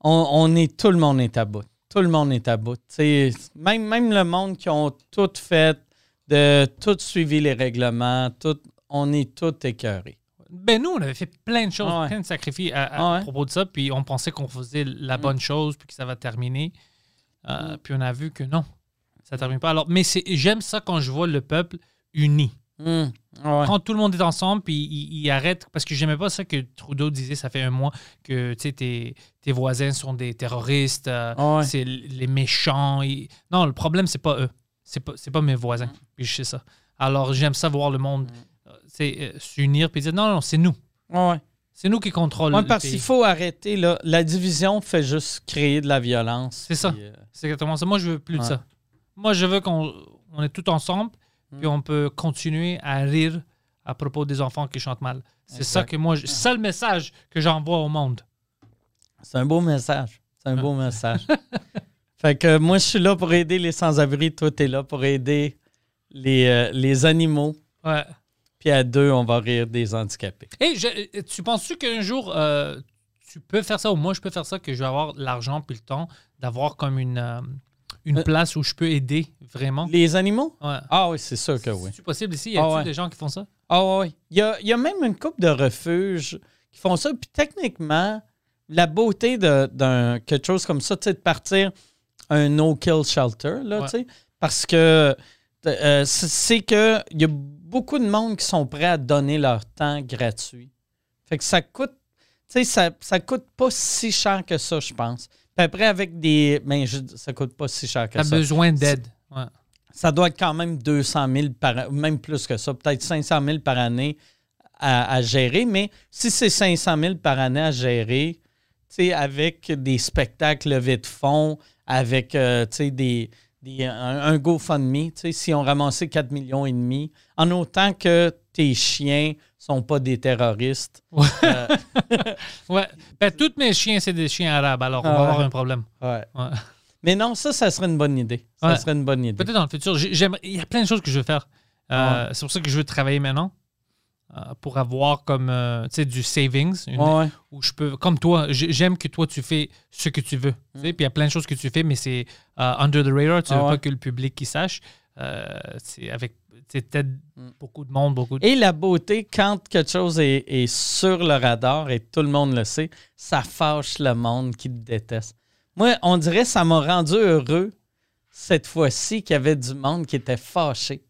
[SPEAKER 1] on, on est tout le monde est à bout. Tout le monde est à bout. Même, même le monde qui ont tout fait, de tout suivi les règlements, tout, on est tout écœurés.
[SPEAKER 2] Ben nous, on avait fait plein de choses,
[SPEAKER 1] Ah ouais.
[SPEAKER 2] plein de sacrifices à, à
[SPEAKER 1] Ah ouais.
[SPEAKER 2] propos de ça, puis on pensait qu'on faisait la bonne chose, puis que ça va terminer. Euh,
[SPEAKER 1] Mm.
[SPEAKER 2] Puis on a vu que non, ça termine pas. Alors, mais j'aime ça quand je vois le peuple uni.
[SPEAKER 1] Hum, ah ouais.
[SPEAKER 2] Quand tout le monde est ensemble, puis il, il arrête, parce que j'aimais pas ça que Trudeau disait, ça fait un mois, que tes, tes voisins sont des terroristes, euh,
[SPEAKER 1] Ah ouais.
[SPEAKER 2] c'est les méchants. ils- Non, le problème, c'est pas eux. C'est pas, pas mes voisins.
[SPEAKER 1] Mm.
[SPEAKER 2] Puis je sais ça. Alors, j'aime ça voir le monde euh, c'est, euh, s'unir, puis dire non, non, c'est nous.
[SPEAKER 1] Ah ouais.
[SPEAKER 2] C'est nous qui contrôlons
[SPEAKER 1] Ouais, parce qu'il faut arrêter. Là. La division fait juste créer de la violence.
[SPEAKER 2] C'est ça.
[SPEAKER 1] Puis, euh,
[SPEAKER 2] C'est exactement ça. Moi, je veux plus de ça. Moi, je veux qu'on on est tout ensemble, puis
[SPEAKER 1] Mm.
[SPEAKER 2] on peut continuer à rire à propos des enfants qui chantent mal. C'est ça que moi, je- c'est le message que j'envoie au monde.
[SPEAKER 1] C'est un beau message. C'est un beau message. Fait que moi, je suis là pour aider les sans-abri. Toi, tu es là pour aider les, euh, les animaux.
[SPEAKER 2] Ouais.
[SPEAKER 1] Puis à deux, on va rire des handicapés.
[SPEAKER 2] Hey, je- tu penses-tu qu'un jour, euh, tu peux faire ça, ou moi, je peux faire ça, que je vais avoir l'argent puis le temps d'avoir comme une, euh, une
[SPEAKER 1] Euh,
[SPEAKER 2] place où je peux aider vraiment?
[SPEAKER 1] Les animaux?
[SPEAKER 2] Ouais.
[SPEAKER 1] Ah oui, c'est sûr que oui.
[SPEAKER 2] C'est possible ici? Y a-t-il
[SPEAKER 1] Ah ouais.
[SPEAKER 2] des gens qui font ça?
[SPEAKER 1] Ah oui. Il y a, il y a même une couple de refuges qui font ça. Puis techniquement, la beauté de- d'un quelque chose comme ça, tu sais, de partir un no-kill shelter, là,
[SPEAKER 2] Ouais.
[SPEAKER 1] tu sais, parce que euh, c'est- c'est que il y a beaucoup de monde qui sont prêts à donner leur temps gratuit. Fait que ça coûte, tu sais, ça, ça coûte pas si cher que ça, je pense. Puis après, avec des. Ben, je, ça coûte pas si cher que
[SPEAKER 2] T'as
[SPEAKER 1] ça
[SPEAKER 2] besoin d'aide. Ouais.
[SPEAKER 1] ça doit être quand même 200 000 par même plus que ça, peut-être 500 000 par année à, à gérer. Mais si c'est 500 000 par année à gérer, tu sais, avec des spectacles levés de fonds, avec euh, tu sais, des, des- un, un GoFundMe, tu sais, si on ramassait 4 millions et demi, en autant que tes chiens sont pas des terroristes.
[SPEAKER 2] Ouais.
[SPEAKER 1] euh,
[SPEAKER 2] Ouais. Ben, tous mes chiens, c'est des chiens arabes, alors on
[SPEAKER 1] Ah
[SPEAKER 2] va
[SPEAKER 1] ouais.
[SPEAKER 2] avoir un problème.
[SPEAKER 1] ouais.
[SPEAKER 2] Ouais.
[SPEAKER 1] Mais non, ça, ça serait une bonne idée. Ça serait une bonne idée.
[SPEAKER 2] Peut-être dans le futur. Il y a plein de choses que je veux faire. Euh. C'est pour ça que je veux travailler maintenant. Euh, pour avoir comme euh, tu sais, du savings, une-
[SPEAKER 1] Ouais.
[SPEAKER 2] où je peux, comme toi, j'ai- j'aime que toi tu fais ce que tu veux. sais, Puis il y a plein de choses que tu fais, mais c'est euh, under the radar. Tu
[SPEAKER 1] Ah
[SPEAKER 2] veux
[SPEAKER 1] ouais.
[SPEAKER 2] pas que le public qui sache. Euh, c'est avec, t'aides
[SPEAKER 1] Mm.
[SPEAKER 2] beaucoup de monde, beaucoup de.
[SPEAKER 1] Et la beauté, quand quelque chose est, est sur le radar et tout le monde le sait, ça fâche le monde qui te déteste. Moi, on dirait que ça m'a rendu heureux cette fois-ci qu'il y avait du monde qui était fâché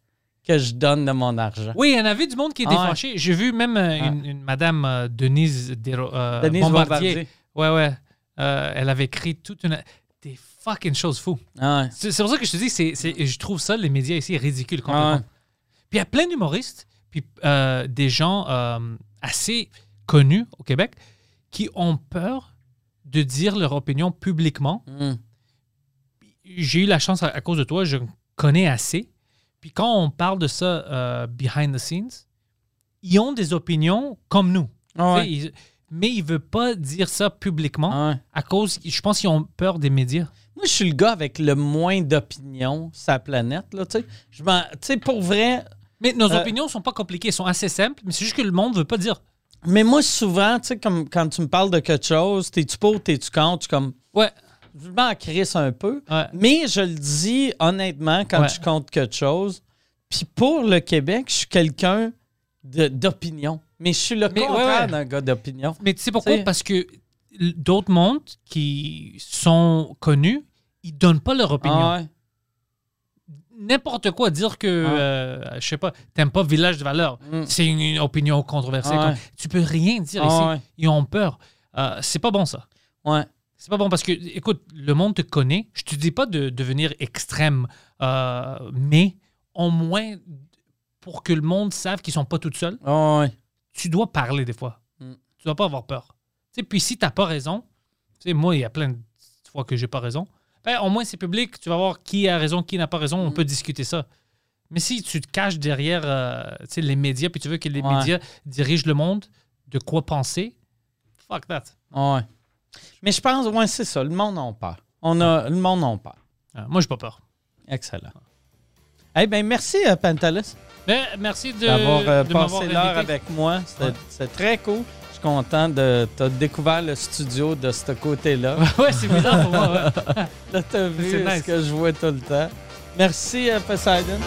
[SPEAKER 1] que je donne de mon argent.
[SPEAKER 2] Oui, il y en avait du monde qui était
[SPEAKER 1] Ah
[SPEAKER 2] fâché. J'ai vu même euh, une, une madame euh, Denise, Desro- euh,
[SPEAKER 1] Denise
[SPEAKER 2] Bombardier.
[SPEAKER 1] Bombardier.
[SPEAKER 2] Ouais, ouais. Elle avait écrit toute une. Des fucking choses fous.
[SPEAKER 1] Ah ouais.
[SPEAKER 2] C'est pour ça que je te dis, c'est, je trouve ça, les médias ici, ridicule complètement.
[SPEAKER 1] Ah ouais.
[SPEAKER 2] Puis il y a plein d'humoristes, puis des gens assez connus au Québec qui ont peur de dire leur opinion publiquement.
[SPEAKER 1] Hum.
[SPEAKER 2] J'ai eu la chance, à, à cause de toi, je connais assez. Puis quand on parle de ça euh, behind the scenes, ils ont des opinions comme nous.
[SPEAKER 1] Ah
[SPEAKER 2] Tu sais,
[SPEAKER 1] ouais.
[SPEAKER 2] ils- mais ils ne veulent pas dire ça publiquement
[SPEAKER 1] Ah ouais.
[SPEAKER 2] à cause, je pense qu'ils ont peur des médias.
[SPEAKER 1] Moi, je suis le gars avec le moins d'opinions sur la planète. Là, tu sais. je m'en- tu sais, pour vrai,
[SPEAKER 2] Mais nos
[SPEAKER 1] Euh,
[SPEAKER 2] opinions sont pas compliquées, elles sont assez simples, mais c'est juste que le monde veut pas dire.
[SPEAKER 1] mais moi, souvent, tu sais, comme quand tu me parles de quelque chose, t'es-tu pour, t'es-tu contre, suis comme,
[SPEAKER 2] Ouais,
[SPEAKER 1] je m'en crisse un peu.
[SPEAKER 2] ouais.
[SPEAKER 1] Mais je le dis honnêtement quand
[SPEAKER 2] Ouais.
[SPEAKER 1] je compte quelque chose. Puis pour le Québec, je suis quelqu'un d'opinion. Mais je suis le
[SPEAKER 2] Mais
[SPEAKER 1] contraire d'un gars d'opinion.
[SPEAKER 2] Mais tu sais pourquoi? Parce que d'autres mondes qui sont connus, ils donnent pas leur opinion.
[SPEAKER 1] Ah.
[SPEAKER 2] N'importe quoi, dire que,
[SPEAKER 1] Ah.
[SPEAKER 2] euh, je sais pas, t'aimes pas Village de Valeur,
[SPEAKER 1] Mm.
[SPEAKER 2] c'est une, une opinion controversée.
[SPEAKER 1] Ah ouais.
[SPEAKER 2] Tu peux rien dire
[SPEAKER 1] Ah
[SPEAKER 2] ici.
[SPEAKER 1] ouais.
[SPEAKER 2] Ils ont peur. Euh, c'est pas bon ça.
[SPEAKER 1] Ouais.
[SPEAKER 2] C'est pas bon parce que, écoute, le monde te connaît. Je te dis pas de devenir extrême, euh, mais au moins pour que le monde sache qu'ils sont pas tout seuls,
[SPEAKER 1] ouais.
[SPEAKER 2] tu dois parler des fois.
[SPEAKER 1] Mm.
[SPEAKER 2] Tu dois pas avoir peur. Tu sais, puis si t'as pas raison, moi, il y a plein de fois que j'ai pas raison, ben, au moins c'est public, tu vas voir qui a raison, qui n'a pas raison, on
[SPEAKER 1] Mm.
[SPEAKER 2] peut discuter ça. Mais si tu te caches derrière euh, les médias, puis tu veux que les
[SPEAKER 1] Ouais.
[SPEAKER 2] médias dirigent le monde, de quoi penser, fuck that.
[SPEAKER 1] Ouais. Mais je pense, ouais, c'est ça. Le monde a peur. On a, le monde a peur.
[SPEAKER 2] Ah, moi, j'ai pas peur.
[SPEAKER 1] Excellent. Eh bien, merci, euh, Pantalus,
[SPEAKER 2] Ben, merci
[SPEAKER 1] d'avoir euh, passé l'heure avec moi. C'était
[SPEAKER 2] Ouais.
[SPEAKER 1] très cool. Je suis content de t'as découvert le studio de ce côté-là.
[SPEAKER 2] ouais, c'est bizarre pour moi. ouais.
[SPEAKER 1] Là, t'as vu
[SPEAKER 2] C'est
[SPEAKER 1] ce
[SPEAKER 2] nice.
[SPEAKER 1] que je vois tout le temps. Merci, euh, Poseidon.